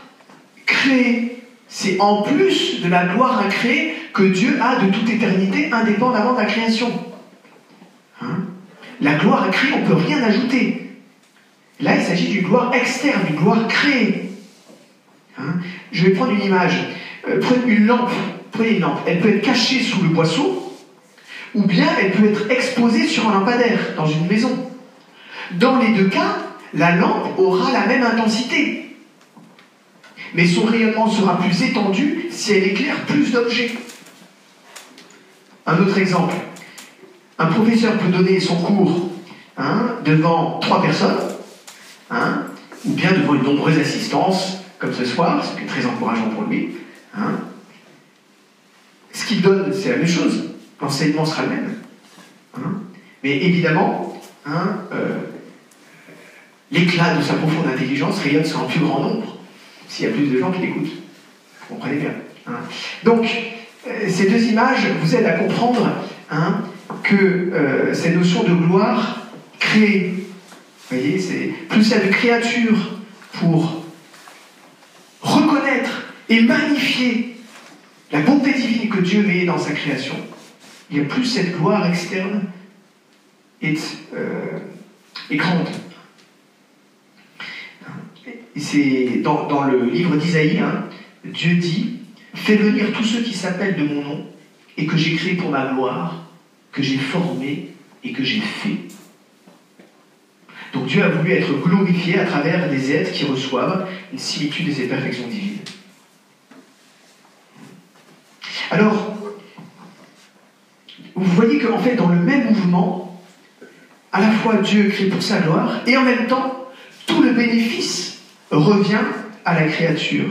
créée. C'est en plus de la gloire incréée que Dieu a de toute éternité, indépendamment de la création. Hein? La gloire incréée, on ne peut rien ajouter. Là, il s'agit d'une gloire externe, d'une gloire créée. Hein. je vais prendre une image. Euh, prenez une lampe. Prenez une lampe. Elle peut être cachée sous le boisseau, ou bien elle peut être exposée sur un lampadaire dans une maison. Dans les deux cas, la lampe aura la même intensité. Mais son rayonnement sera plus étendu si elle éclaire plus d'objets. Un autre exemple. Un professeur peut donner son cours hein, devant trois personnes, hein, ou bien devant une nombreuse assistance, comme ce soir, ce qui est très encourageant pour lui. Hein. Ce qu'il donne, c'est la même chose. L'enseignement sera le même. Hein. Mais évidemment, euh, l'éclat de sa profonde intelligence rayonne sur un plus grand nombre s'il y a plus de gens qui l'écoutent. Vous comprenez bien. Donc, euh, ces deux images vous aident à comprendre que euh, cette notion de gloire crée, vous voyez, c'est plus a de créatures pour et magnifier la bonté divine que Dieu met dans sa création, il y a plus cette gloire externe est, euh, grande. C'est dans, le livre d'Isaïe, hein, Dieu dit Fais venir tous ceux qui s'appellent de mon nom et que j'ai créé pour ma gloire, que j'ai formé et que j'ai fait. Donc Dieu a voulu être glorifié à travers des êtres qui reçoivent une similitude de ses perfections divines. Alors, vous voyez qu'en fait, dans le même mouvement, à la fois Dieu crée pour sa gloire, et en même temps, tout le bénéfice revient à la créature.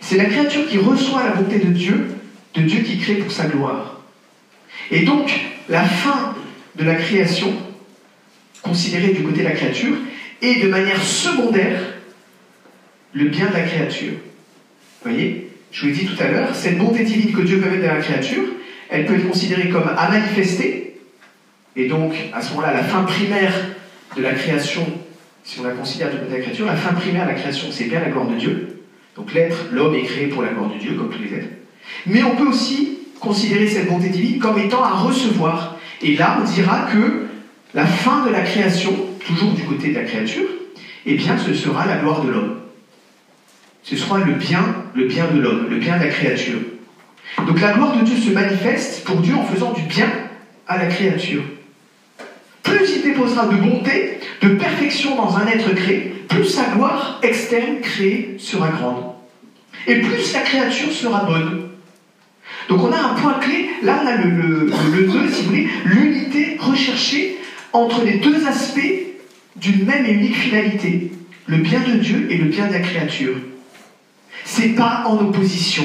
C'est la créature qui reçoit la bonté de Dieu, de Dieu qui crée pour sa gloire. Et donc, la fin de la création, considérée du côté de la créature, est de manière secondaire le bien de la créature. Vous voyez Je vous l'ai dit tout à l'heure, cette bonté divine que Dieu veut mettre dans la créature, elle peut être considérée comme à manifester, et donc à ce moment-là, la fin primaire de la création, si on la considère du côté de la créature, la fin primaire de la création, c'est bien la gloire de Dieu. Donc l'être, l'homme est créé pour la gloire de Dieu, comme tous les êtres. Mais on peut aussi considérer cette bonté divine comme étant à recevoir. Et là, on dira que la fin de la création, toujours du côté de la créature, eh bien, ce sera la gloire de l'homme. Ce sera le bien, le bien de l'homme, le bien de la créature. Donc la gloire de Dieu se manifeste pour Dieu en faisant du bien à la créature. Plus il déposera de bonté, de perfection dans un être créé, plus sa gloire externe créée sera grande. Et plus la créature sera bonne. Donc on a un point clé, là on a le, le, si vous voulez, l'unité recherchée entre les deux aspects d'une même et unique finalité, le bien de Dieu et le bien de la créature. C'est pas en opposition,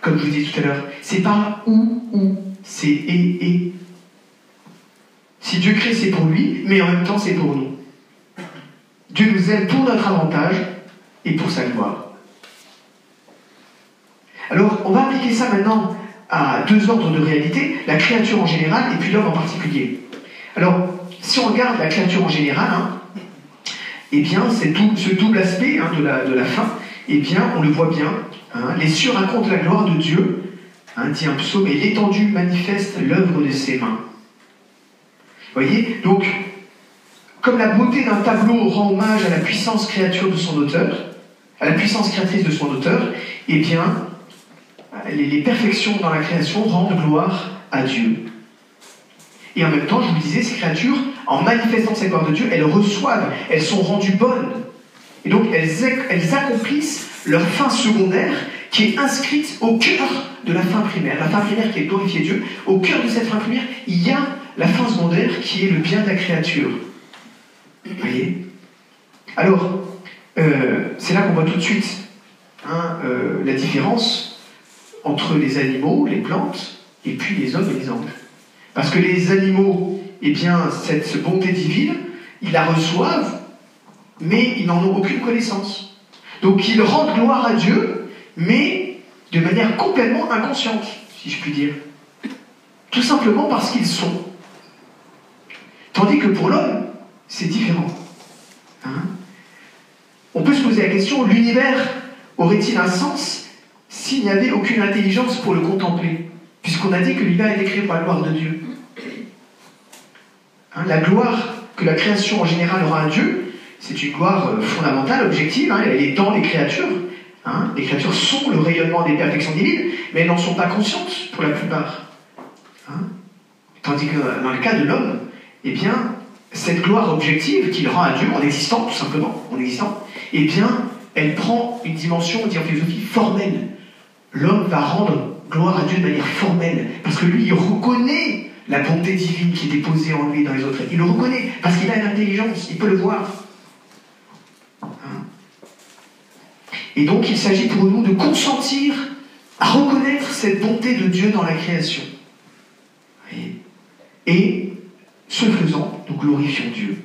comme je vous dis tout à l'heure. C'est pas ou ou, c'est et et. Si Dieu crée, c'est pour lui, mais en même temps, c'est pour nous. Dieu nous aime pour notre avantage et pour sa gloire. Alors, on va appliquer ça maintenant à deux ordres de réalité, la créature en général et puis l'homme en particulier. Alors, si on regarde la créature en général, hein, eh bien, tout, ce double aspect hein, de, la, de, la, fin, eh bien, on le voit bien. Hein, les cieux racontent la gloire de Dieu, dit un psaume, et l'étendue manifeste l'œuvre de ses mains. Vous voyez Donc, comme la beauté d'un tableau rend hommage à la puissance créature de son auteur, à la puissance créatrice de son auteur, eh bien, les, perfections dans la création rendent gloire à Dieu. Et en même temps, je vous disais, ces créatures, en manifestant cette gloire de Dieu, elles reçoivent, elles sont rendues bonnes. Et donc, elles, elles accomplissent leur fin secondaire qui est inscrite au cœur de la fin primaire. La fin primaire qui est glorifier Dieu. Au cœur de cette fin primaire, il y a la fin secondaire qui est le bien de la créature. Vous voyez? Alors, euh, c'est là qu'on voit tout de suite hein, euh, la différence entre les animaux, les plantes, et puis les hommes et les anges. Parce que les animaux, eh bien, cette bonté divine, ils la reçoivent, mais ils n'en ont aucune connaissance. Donc ils rendent gloire à Dieu, mais de manière complètement inconsciente, si je puis dire. Tout simplement parce qu'ils sont. Tandis que pour l'homme, c'est différent. Hein? On peut se poser la question, l'univers aurait-il un sens s'il n'y avait aucune intelligence pour le contempler? Puisqu'on a dit que l'univers est créé pour la gloire de Dieu. Hein, la gloire que la création en général aura à Dieu, c'est une gloire euh, fondamentale, objective, hein, elle est dans les créatures. les créatures sont le rayonnement des perfections divines, mais elles n'en sont pas conscientes pour la plupart. Tandis que dans le cas de l'homme, eh bien, cette gloire objective qu'il rend à Dieu en existant, tout simplement, en existant, eh bien, elle prend une dimension, on dit en philosophie, formelle. L'homme va rendre gloire à Dieu de manière formelle, parce que lui, il reconnaît la bonté divine qui est déposée en lui dans les autres. Il le reconnaît, parce qu'il a une intelligence, il peut le voir. Hein? Et donc, il s'agit pour nous de consentir à reconnaître cette bonté de Dieu dans la création. Et, ce faisant, nous glorifions Dieu.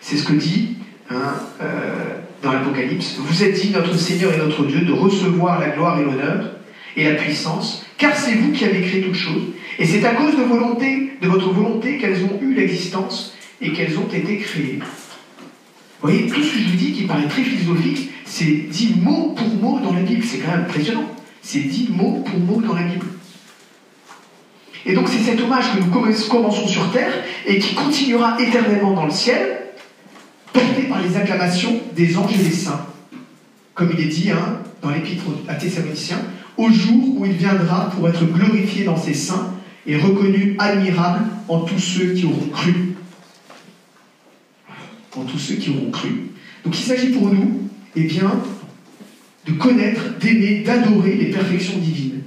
C'est ce que dit hein, euh, dans l'Apocalypse. Vous êtes dit, notre Seigneur et notre Dieu, de recevoir la gloire et l'honneur et la puissance, car c'est vous qui avez créé toutes choses. Et c'est à cause de, volonté, de votre volonté qu'elles ont eu l'existence et qu'elles ont été créées. Vous voyez, tout ce que je vous dis qui paraît très philosophique, c'est dit mot pour mot dans la Bible. C'est quand même impressionnant. C'est dit mot pour mot dans la Bible. Et donc c'est cet hommage que nous commençons sur terre et qui continuera éternellement dans le ciel, porté par les acclamations des anges et des saints. Comme il est dit hein, dans l'épître à Thessaloniciens, au jour où il viendra pour être glorifié dans ses saints et reconnu admirable en tous ceux qui auront cru. En tous ceux qui auront cru. Donc il s'agit pour nous, eh bien, de connaître, d'aimer, d'adorer les perfections divines.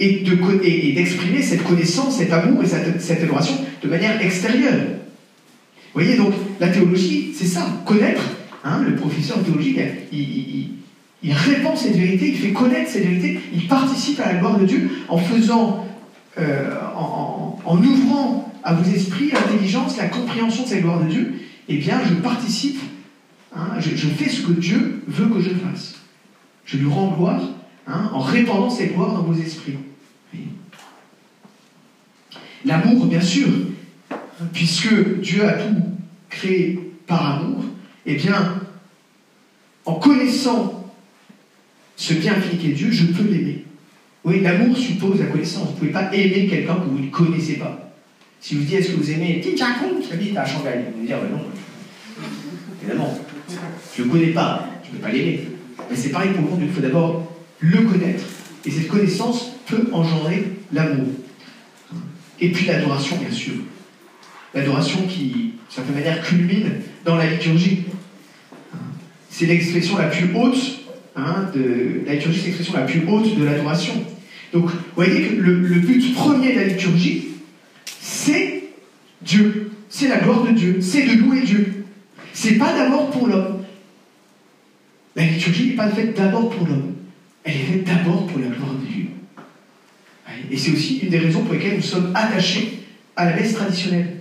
Et, d'exprimer cette connaissance, cet amour et cette, adoration de manière extérieure. Vous voyez, donc, la théologie, c'est ça, connaître. Hein, le professeur de théologie, il, répand cette vérité, il fait connaître cette vérité, il participe à la gloire de Dieu en faisant, euh, en, ouvrant à vos esprits l'intelligence, la compréhension de cette gloire de Dieu. Eh bien, je participe Hein, je, fais ce que Dieu veut que je fasse. Je lui rends gloire hein, en répandant cette gloire dans vos esprits. L'amour, bien sûr, puisque Dieu a tout créé par amour, eh bien, en connaissant ce bien infini qu'est Dieu, je peux l'aimer. Oui, l'amour suppose la connaissance. Vous ne pouvez pas aimer quelqu'un que vous ne connaissez pas. Si vous dites est-ce que vous aimez qui habite à Shanghai, vous allez dire ben non. Évidemment, je ne le connais pas, je ne peux pas l'aimer. Mais c'est pareil pour le monde, il faut d'abord le connaître. Et cette connaissance peut engendrer l'amour. Et puis l'adoration, bien sûr. L'adoration qui, d'une certaine manière, culmine dans la liturgie. C'est l'expression la plus haute, hein, de, la liturgie, c'est l'expression la plus haute de l'adoration. Donc, vous voyez que le, but premier de la liturgie, c'est Dieu, c'est la gloire de Dieu, c'est de louer Dieu. C'est pas d'abord pour l'homme. La liturgie n'est pas faite d'abord pour l'homme. Elle est faite d'abord pour la gloire de Dieu. Et c'est aussi une des raisons pour lesquelles nous sommes attachés à la messe traditionnelle.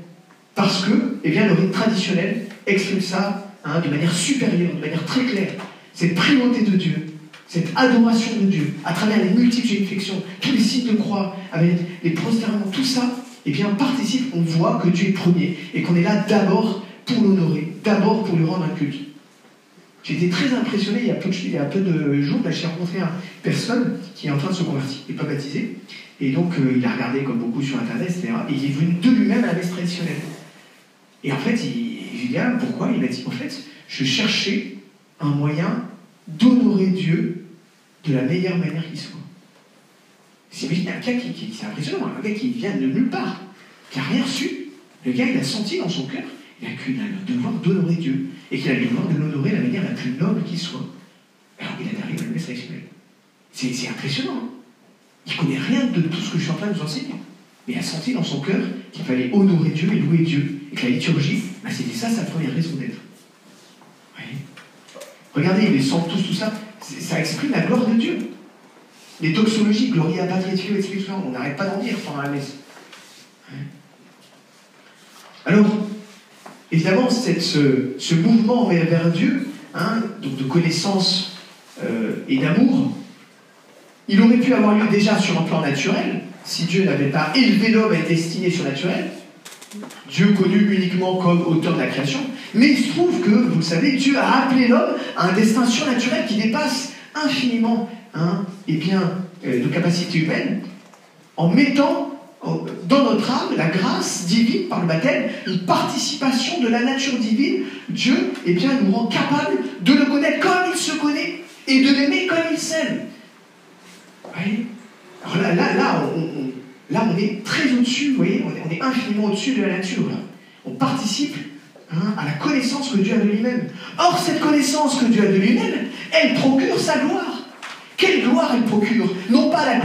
Parce que eh bien, le rite traditionnel exprime ça hein, de manière supérieure, de manière très claire. Cette primauté de Dieu, cette adoration de Dieu, à travers les multiples infections, tous les signes de croix, avec les prosternements, tout ça, eh bien, participe, on voit que Dieu est premier et qu'on est là d'abord pour l'honorer, d'abord pour lui rendre un culte. Été très impressionné il y a peu de, jours, j'ai rencontré une personne qui est en train de se convertir, n'est pas baptisé, et donc euh, il a regardé comme beaucoup sur Internet, etc. Et il est venu de lui-même à la messe traditionnelle. Et en fait, il, dit, pourquoi? Il m'a dit, en fait, je cherchais un moyen d'honorer Dieu de la meilleure manière qui soit. C'est qui, qui c'est impressionnant, un gars qui vient de nulle part, qui n'a rien reçu. Le gars, il a senti dans son cœur il a qu'une le devoir d'honorer Dieu, et qu'il a le devoir de l'honorer de la manière la plus noble qui soit. Alors il est arrivé à la messe C'est impressionnant. Hein. il ne connaît rien de tout ce que je suis en train de vous enseigner. Mais il a senti dans son cœur qu'il fallait honorer Dieu et louer Dieu. Et que la liturgie, bah, c'était ça sa première raison d'être. Regardez, les sent tous, tout ça, ça exprime la gloire de Dieu. Les toxologies, Gloria Patri et etc. On n'arrête pas d'en dire pendant la messe. Alors, évidemment, ce, mouvement vers Dieu, hein, de connaissance euh, et d'amour, il aurait pu avoir lieu déjà sur un plan naturel, si Dieu n'avait pas élevé l'homme à être destiné surnaturel, Dieu connu uniquement comme auteur de la création, mais il se trouve que, vous le savez, Dieu a appelé l'homme à un destin surnaturel qui dépasse infiniment hein, et bien, euh, de capacité humaine, en mettant dans notre âme la grâce divine par le baptême, une participation de la nature divine. Dieu eh bien, nous rend capable de le connaître comme il se connaît et de l'aimer comme il s'aime. Alors là, là, là, on, là, on est très au-dessus, vous voyez, on est, infiniment au-dessus de la nature. On participe hein, à la connaissance que Dieu a de lui-même. Or, cette connaissance que Dieu a de lui-même, elle procure sa gloire. Quelle gloire elle procure Non pas la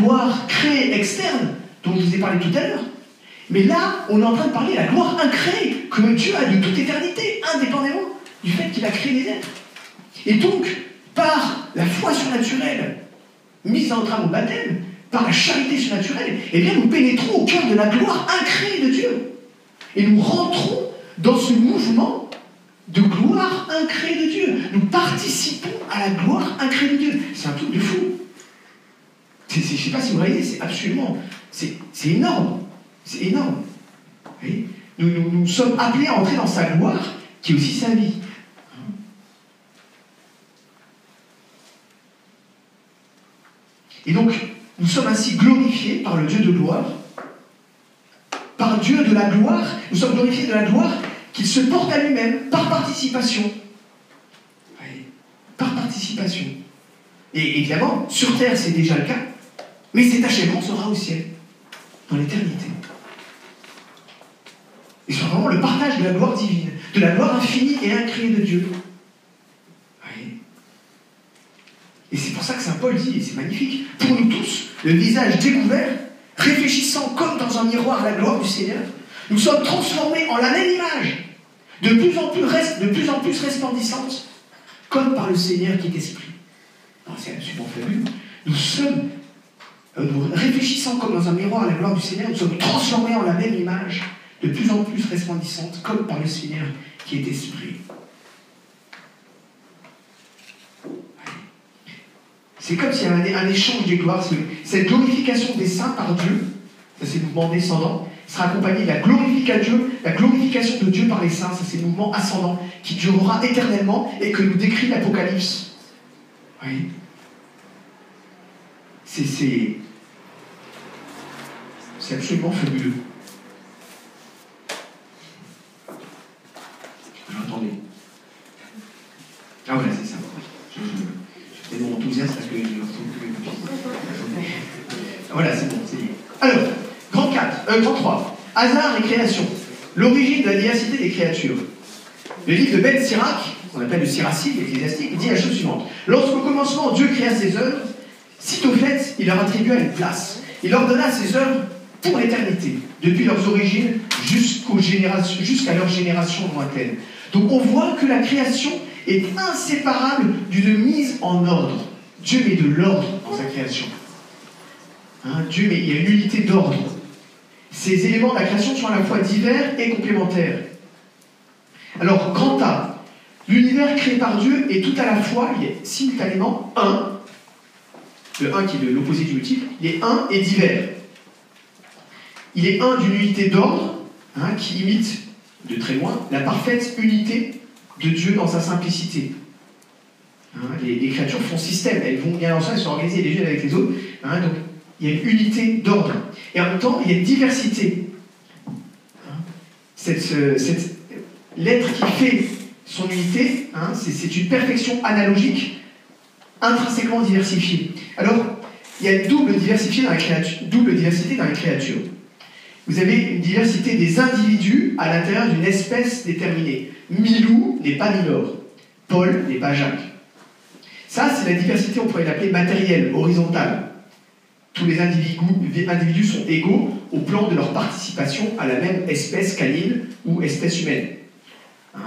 externe dont je vous ai parlé tout à l'heure. Mais là, on est en train de parler de la gloire incréée que Dieu a de toute éternité, indépendamment du fait qu'il a créé les êtres. Et donc, par la foi surnaturelle mise en trame au baptême, par la charité surnaturelle, eh bien, nous pénétrons au cœur de la gloire incréée de Dieu. Et nous rentrons dans ce mouvement de gloire incréée de Dieu. Nous participons à la gloire incréée de Dieu. C'est un truc de fou. je ne sais pas si vous voyez, c'est absolument, c'est énorme. C'est énorme. nous, sommes appelés à entrer dans sa gloire, qui est aussi sa vie. Et donc, nous sommes ainsi glorifiés par le Dieu de gloire, par Dieu de la gloire, nous sommes glorifiés de la gloire qu'il se porte à lui-même par participation. par participation. Et évidemment, sur terre, c'est déjà le cas, mais cet achèvement sera au ciel, dans l'éternité. Et c'est vraiment le partage de la gloire divine, de la gloire infinie et incréée de Dieu. Et c'est pour ça que Saint Paul dit, et c'est magnifique, pour nous tous, le visage découvert, réfléchissant comme dans un miroir la gloire du Seigneur, nous sommes transformés en la même image, de plus en plus, resplendissante, comme par le Seigneur qui est esprit. C'est absolument fabuleux. Nous sommes, euh, nous réfléchissant comme dans un miroir la gloire du Seigneur, nous sommes transformés en la même image, de plus en plus resplendissante, comme par le Seigneur qui est esprit. C'est comme s'il y avait un, échange des gloires. Cette glorification des saints par Dieu, ça c'est le mouvement descendant, sera accompagné de la glorification, la glorification de Dieu par les saints, ça c'est le mouvement ascendant, qui durera éternellement et que nous décrit l'Apocalypse. Oui. C'est, c'est, absolument fabuleux. J'entendais. Ah voilà, c'est ça. C'est mon enthousiasme parce que je Voilà, c'est bon, c'est Alors, grand 4, euh, grand 3. Hasard et création. L'origine de la diversité des créatures. Le livre de Ben Sirac, qu'on appelle le Siracide ecclésiastique, dit la chose suivante. Lorsqu'au commencement Dieu créa ses œuvres, sitôt faites, il leur attribua une place. Il ordonna ses œuvres pour l'éternité, depuis leurs origines jusqu'à leur génération lointaine. Donc on voit que la création est inséparable d'une mise en ordre. Dieu met de l'ordre dans sa création. Hein, Dieu met, il y a une unité d'ordre. Ces éléments de la création sont à la fois divers et complémentaires. Alors, grand A, l'univers créé par Dieu est tout à la fois, il est simultanément un, le un qui est l'opposé du multiple, il est un et divers. Il est un d'une unité d'ordre, hein, qui imite, de très loin, la parfaite unité de Dieu dans sa simplicité. Hein, les, créatures font système, elles vont bien ensemble, elles sont organisées les unes avec les autres. Donc il y a une unité d'ordre. Et en même temps, il y a une diversité. Hein, l'être qui fait son unité, c'est, une perfection analogique, intrinsèquement diversifiée. Alors, il y a une double, diversité dans la créature, double diversité dans les créatures. Vous avez une diversité des individus à l'intérieur d'une espèce déterminée. Milou n'est pas Milor. Paul n'est pas Jacques. Ça, c'est la diversité, on pourrait l'appeler matérielle, horizontale. Tous les individus, sont égaux au plan de leur participation à la même espèce canine ou espèce humaine. Hein,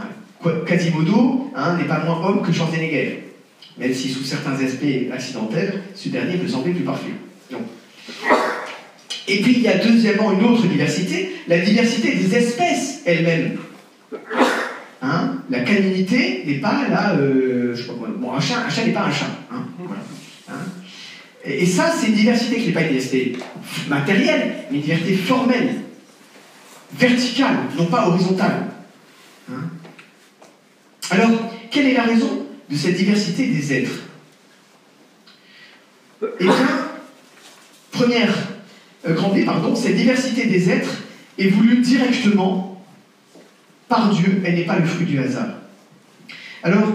Quasimodo hein, n'est pas moins homme que Schwarzenegger, même si sous certains aspects accidentels, ce dernier peut sembler plus parfait. Et puis il y a deuxièmement une autre diversité, la diversité des espèces elles-mêmes. Hein la caninité n'est pas là, euh, bon, un chat, n'est pas un chat. Et, ça, c'est une diversité qui n'est pas une diversité matérielle, mais une diversité formelle, verticale, non pas horizontale. Hein Alors, quelle est la raison de cette diversité des êtres? Eh bien, première euh, grande pardon, cette diversité des êtres est voulue directement par Dieu, elle n'est pas le fruit du hasard. Alors,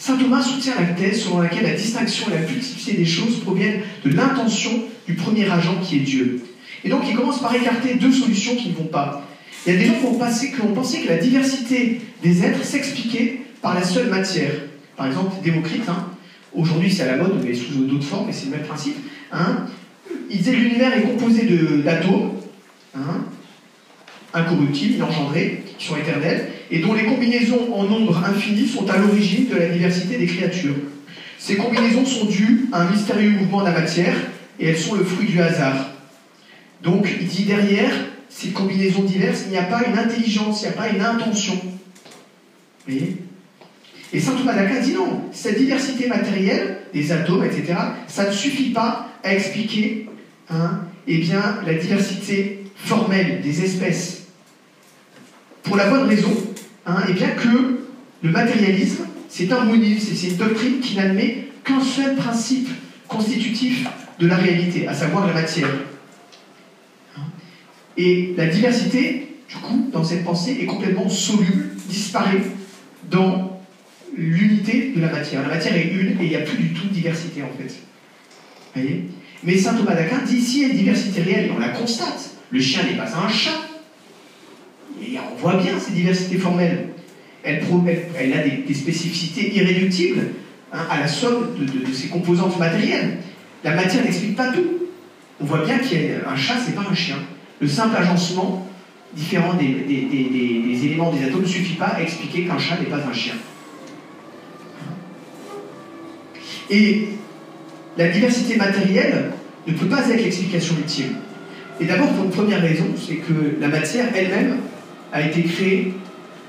Saint Thomas soutient la thèse selon laquelle la distinction et la multiplicité des choses proviennent de l'intention du premier agent qui est Dieu. Et donc, il commence par écarter deux solutions qui ne vont pas. Il y a des gens qui ont, pensé, que la diversité des êtres s'expliquait par la seule matière. Par exemple, Démocrite, hein, aujourd'hui c'est à la mode, mais sous d'autres formes, mais c'est le même principe. Hein, il disait l'univers est composé d'atomes, hein, incorruptibles, inengendrés, qui sont éternels, et dont les combinaisons en nombre infini sont à l'origine de la diversité des créatures. Ces combinaisons sont dues à un mystérieux mouvement de la matière, et elles sont le fruit du hasard. Donc, il dit derrière ces combinaisons diverses, il n'y a pas une intelligence, il n'y a pas une intention. Vous voyez? Et saint Thomas d'Aquin dit non, cette diversité matérielle des atomes, etc., ça ne suffit pas à expliquer hein, eh bien, la diversité formelle des espèces. Pour la bonne raison hein, eh bien, que le matérialisme, c'est un monisme, c'est une doctrine qui n'admet qu'un seul principe constitutif de la réalité, à savoir la matière. Et la diversité, du coup, dans cette pensée, est complètement soluble, disparaît dans l'unité de la matière. La matière est une et il n'y a plus du tout de diversité en fait. Voyez? Mais saint Thomas d'Aquin dit s'il y a une diversité réelle, et on la constate, le chien n'est pas un chat. Et on voit bien ces diversités formelles. Elle, a des, spécificités irréductibles hein, à la somme de, ses composantes matérielles. La matière n'explique pas tout. On voit bien qu'un chat, c'est pas un chien. Le simple agencement différent des éléments des atomes ne suffit pas à expliquer qu'un chat n'est pas un chien. Et la diversité matérielle ne peut pas être l'explication ultime. Et d'abord, pour une première raison, c'est que la matière elle-même a été créée,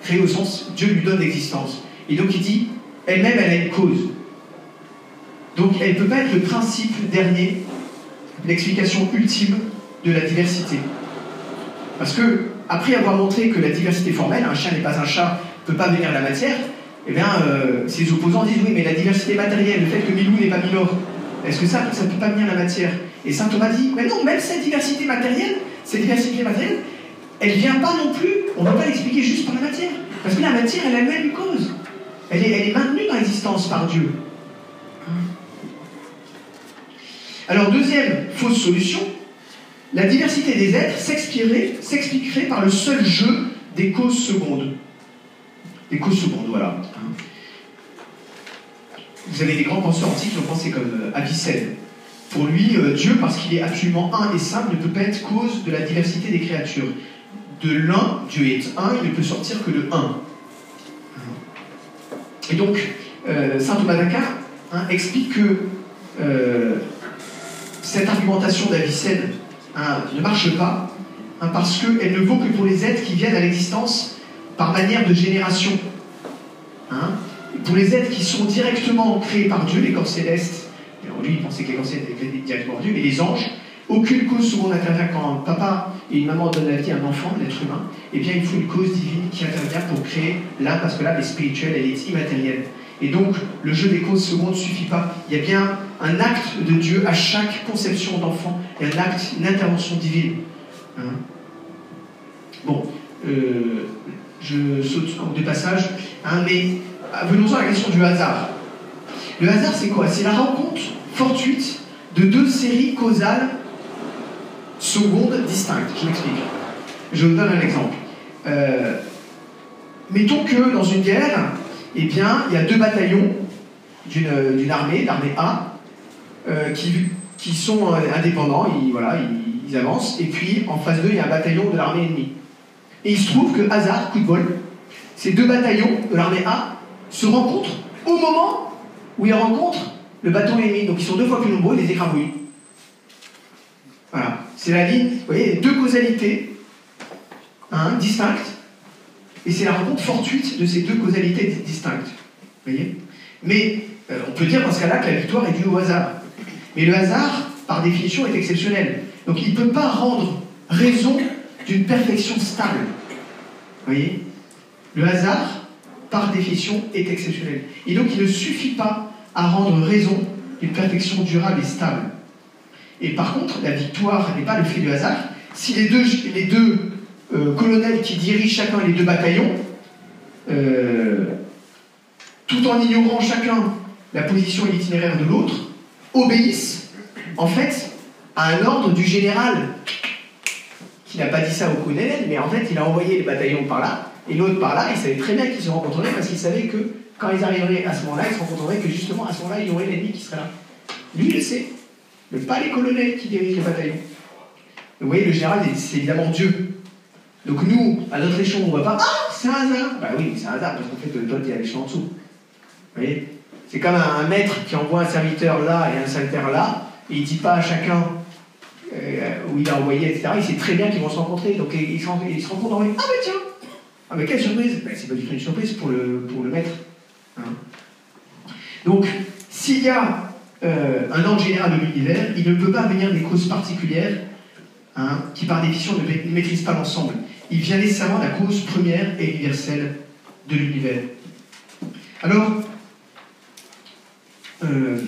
créée au sens Dieu lui donne l'existence. Et donc il dit, elle-même, elle a une cause. Donc elle ne peut pas être le principe dernier, l'explication ultime de la diversité. Parce que, après avoir montré que la diversité formelle, un chien n'est pas un chat, ne peut pas venir la matière, eh bien, euh, ses opposants disent oui, mais la diversité matérielle, le fait que Milou n'est pas Milor, est-ce que ça, ça ne peut pas venir la matière? Et saint Thomas dit, mais non, même cette diversité matérielle, cette diversité matérielle, elle ne vient pas non plus, on ne peut pas l'expliquer juste par la matière. Parce que la matière, elle a elle-même une cause. Elle est, maintenue dans l'existence par Dieu. Alors, deuxième fausse solution, la diversité des êtres s'expliquerait s'expliquerait par le seul jeu des causes secondes. Des causes secondes, voilà. Vous avez des grands penseurs antiques qui ont pensé comme euh, Avicenne. Pour lui, euh, Dieu, parce qu'il est absolument un et simple, ne peut pas être cause de la diversité des créatures. De l'un, Dieu est un, il ne peut sortir que de un. Et donc, euh, saint Thomas d'Aquin hein, explique que euh, cette argumentation d'Avicenne hein, ne marche pas hein, parce qu'elle ne vaut que pour les êtres qui viennent à l'existence par manière de génération. Pour les êtres qui sont directement créés par Dieu, les corps célestes, alors lui il pensait que les corps célestes étaient créés directement par Dieu, mais les anges, aucune cause seconde n'intervient quand un papa et une maman donnent la vie à un enfant, l'être humain, eh bien il faut une cause divine qui intervient pour créer l'âme, parce que l'âme est spirituelle, elle est immatérielle. Et donc, le jeu des causes secondes ne suffit pas. Il y a bien un acte de Dieu à chaque conception d'enfant, et un acte, une intervention divine. Hein. bon, euh, je saute en deux passages, hein, mais venons-en à la question du hasard. Le hasard, c'est quoi? C'est la rencontre fortuite de deux séries causales secondes distinctes. Je m'explique. Je vous donne un exemple. Euh, mettons que dans une guerre, eh bien, il y a deux bataillons d'une armée, l'armée A, euh, qui, sont euh, indépendants, ils avancent, et puis en face d'eux, il y a un bataillon de l'armée ennemie. Et il se trouve que, hasard, coup de bol, ces deux bataillons de l'armée A se rencontrent au moment où ils rencontrent le bâton ennemi. Donc ils sont deux fois plus nombreux, ils les écrabouillent. Voilà, c'est la ligne, vous voyez, deux causalités hein, distinctes, et c'est la rencontre fortuite de ces deux causalités distinctes. Vous voyez? Mais euh, on peut dire dans ce cas-là que la victoire est due au hasard. Mais le hasard, par définition, est exceptionnel. Donc il ne peut pas rendre raison d'une perfection stable. Vous voyez? Le hasard, par définition, est exceptionnel. Et donc il ne suffit pas à rendre raison d'une perfection durable et stable. Et par contre, la victoire n'est pas le fait du hasard. Si les deux, euh, colonels qui dirigent chacun les deux bataillons, euh, tout en ignorant chacun la position et l'itinéraire de l'autre, obéissent en fait à un ordre du général qui n'a pas dit ça au colonel, mais en fait il a envoyé les bataillons par là et l'autre par là. Il savait très bien qu'ils se rencontreraient parce qu'il savait que quand ils arriveraient à ce moment-là, ils se rencontreraient que justement à ce moment-là il y aurait l'ennemi qui serait là. Lui il le sait. Mais pas les colonels qui dirigent les bataillons. Vous voyez, le général, c'est évidemment Dieu. Donc nous, à notre échelon, on ne voit pas, ah, c'est un hasard. Bah oui, c'est un hasard, parce qu'en fait, pilote est à l'échelon en dessous. Vous voyez C'est comme un, maître qui envoie un serviteur là et un serviteur là, et il ne dit pas à chacun euh, où il a envoyé, etc. Il sait très bien qu'ils vont se rencontrer. Donc ils se, rencontrent en Ah, mais tiens Ah, mais quelle surprise ben, C'est pas du tout une surprise pour le, pour le maître. Hein. Donc, s'il y a euh, un ordre général de l'univers, il ne peut pas venir des causes particulières hein, qui, par définition, ne maîtrisent pas l'ensemble. Il vient nécessairement de la cause première et universelle de l'univers. Alors, euh,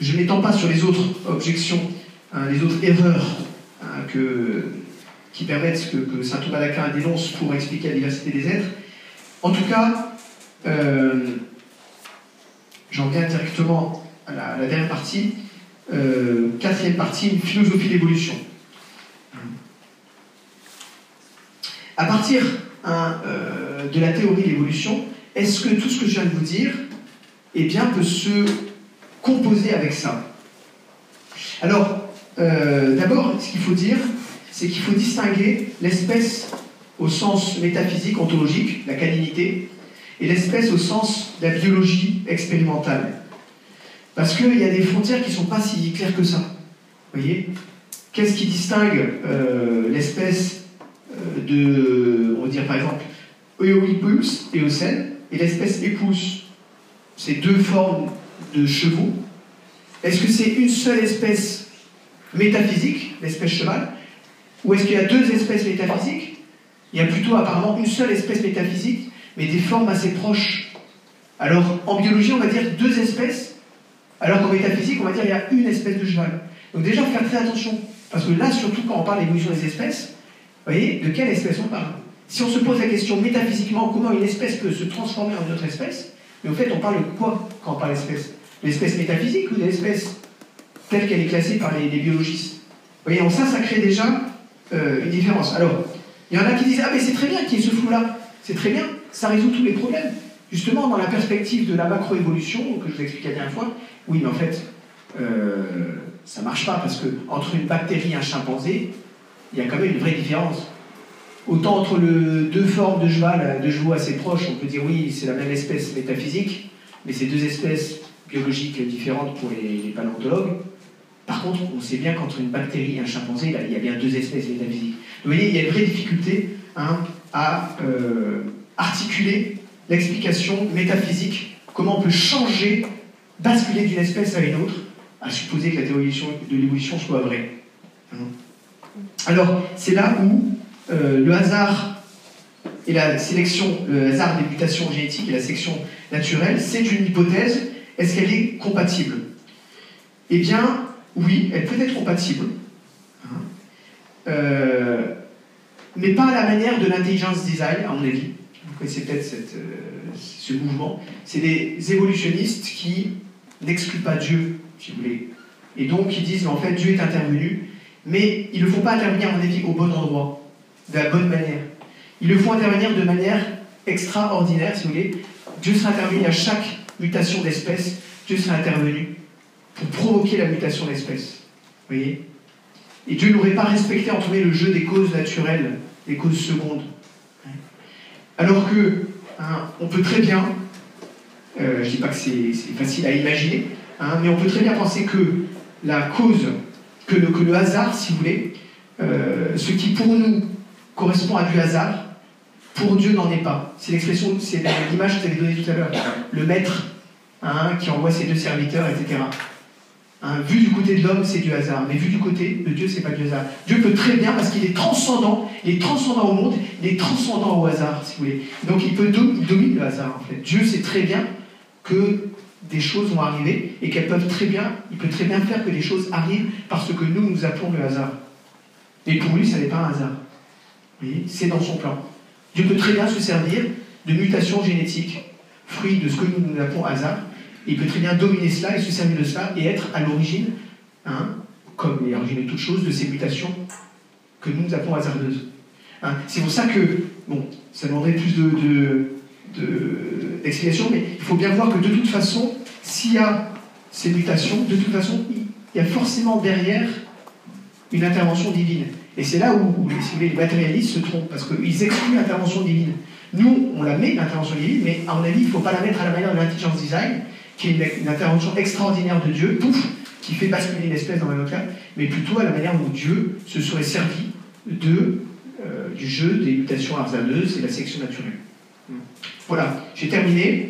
je n'étends pas sur les autres objections, hein, les autres erreurs hein, qui permettent que, saint Thomas d'Aquin dénonce pour expliquer la diversité des êtres. En tout cas, euh, j'en viens directement la, dernière partie, euh, quatrième partie, une philosophie d'évolution. À partir hein, de la théorie de l'évolution, est-ce que tout ce que je viens de vous dire eh peut se composer avec ça? Alors, euh, d'abord, ce qu'il faut dire, c'est qu'il faut distinguer l'espèce au sens métaphysique, ontologique, la caninité, et l'espèce au sens de la biologie expérimentale. Parce qu'il y a des frontières qui ne sont pas si claires que ça. Voyez? Qu'est-ce qui distingue euh, l'espèce euh, de, on va dire par exemple, Eohippus, Eocène, et l'espèce Epus Ces deux formes de chevaux. Est-ce que c'est une seule espèce métaphysique, l'espèce cheval? Ou est-ce qu'il y a deux espèces métaphysiques? Il y a plutôt apparemment une seule espèce métaphysique, mais des formes assez proches. Alors, en biologie, on va dire deux espèces, alors qu'en métaphysique, on va dire qu'il y a une espèce de cheval. Donc déjà, faire très attention, parce que là, surtout quand on parle d'évolution des espèces, vous voyez, de quelle espèce on parle? Si on se pose la question métaphysiquement, comment une espèce peut se transformer en une autre espèce, mais au fait, on parle de quoi quand on parle d'espèce? L'espèce métaphysique ou de l'espèce telle qu'elle est classée par les, biologistes? Vous voyez, en ça, ça crée déjà euh, une différence. Alors, il y en a qui disent Ah, mais c'est très bien qu'il y ait ce flou-là. C'est très bien, ça résout tous les problèmes. Justement, dans la perspective de la macroévolution, que je vous expliqué la dernière fois, oui, mais en fait, euh, ça ne marche pas parce que entre une bactérie et un chimpanzé, il y a quand même une vraie différence. Autant entre deux formes de cheval, de chevaux assez proches, on peut dire oui, c'est la même espèce métaphysique, mais c'est deux espèces biologiques différentes pour les, paléontologues. Par contre, on sait bien qu'entre une bactérie et un chimpanzé, il y a bien deux espèces métaphysiques. Vous voyez, il y a une vraie difficulté hein, à euh, articuler l'explication métaphysique, comment on peut changer, basculer d'une espèce à une autre, à supposer que la théorie de l'évolution soit vraie. Hein. Alors, c'est là où euh, le hasard et la sélection, le hasard des mutations génétiques et la sélection naturelle, c'est une hypothèse. Est-ce qu'elle est compatible? Eh bien, oui, elle peut être compatible. Hein. Euh, mais pas à la manière de l'intelligence design, à mon avis. Vous connaissez peut-être euh, ce mouvement. C'est des évolutionnistes qui n'excluent pas Dieu, si vous voulez. Et donc qui disent qu'en fait Dieu est intervenu, mais ils ne font pas intervenir, à mon au bon endroit de la bonne manière. Il le faut intervenir de manière extraordinaire, si vous voulez. Dieu sera intervenu à chaque mutation d'espèce. Dieu sera intervenu pour provoquer la mutation d'espèce. Vous voyez? Et Dieu n'aurait pas respecté, entre guillemets, le jeu des causes naturelles, des causes secondes. Alors que, hein, on peut très bien, euh, je ne dis pas que c'est facile à imaginer, hein, mais on peut très bien penser que la cause, que le, hasard, si vous voulez, euh, ce qui pour nous correspond à du hasard. Pour Dieu, n'en est pas. C'est l'expression, c'est l'image que vous avez donnée tout à l'heure. Le maître hein, qui envoie ses deux serviteurs, etc. Hein, vu du côté de l'homme, c'est du hasard. Mais vu du côté de Dieu, c'est pas du hasard. Dieu peut très bien, parce qu'il est transcendant, il est transcendant au monde, il est transcendant au hasard, si vous voulez. Donc il, peut il domine le hasard, en fait. Dieu sait très bien que des choses vont arriver et qu'elles peuvent très bien, il peut très bien faire que des choses arrivent parce que nous, nous appelons le hasard. Et pour lui, ça n'est pas un hasard c'est dans son plan. Dieu peut très bien se servir de mutations génétiques, fruit de ce que nous, appelons hasard, il peut très bien dominer cela et se servir de cela et être à l'origine, hein, comme l'origine de toutes choses, de ces mutations que nous appelons hasardeuses. Hein. c'est pour ça que, bon, ça demanderait plus de, mais il faut bien voir que de toute façon, s'il y a ces mutations, de toute façon, il y a forcément derrière une intervention divine. Et c'est là où, les matérialistes se trompent, parce qu'ils excluent l'intervention divine. Nous, on la met, l'intervention divine, mais à mon avis, il ne faut pas la mettre à la manière de l'intelligence design, qui est une, intervention extraordinaire de Dieu, pouf, qui fait basculer une espèce dans autre cas, mais plutôt à la manière dont Dieu se serait servi de, euh, du jeu des mutations hasardeuses et la sélection naturelle. Voilà, j'ai terminé.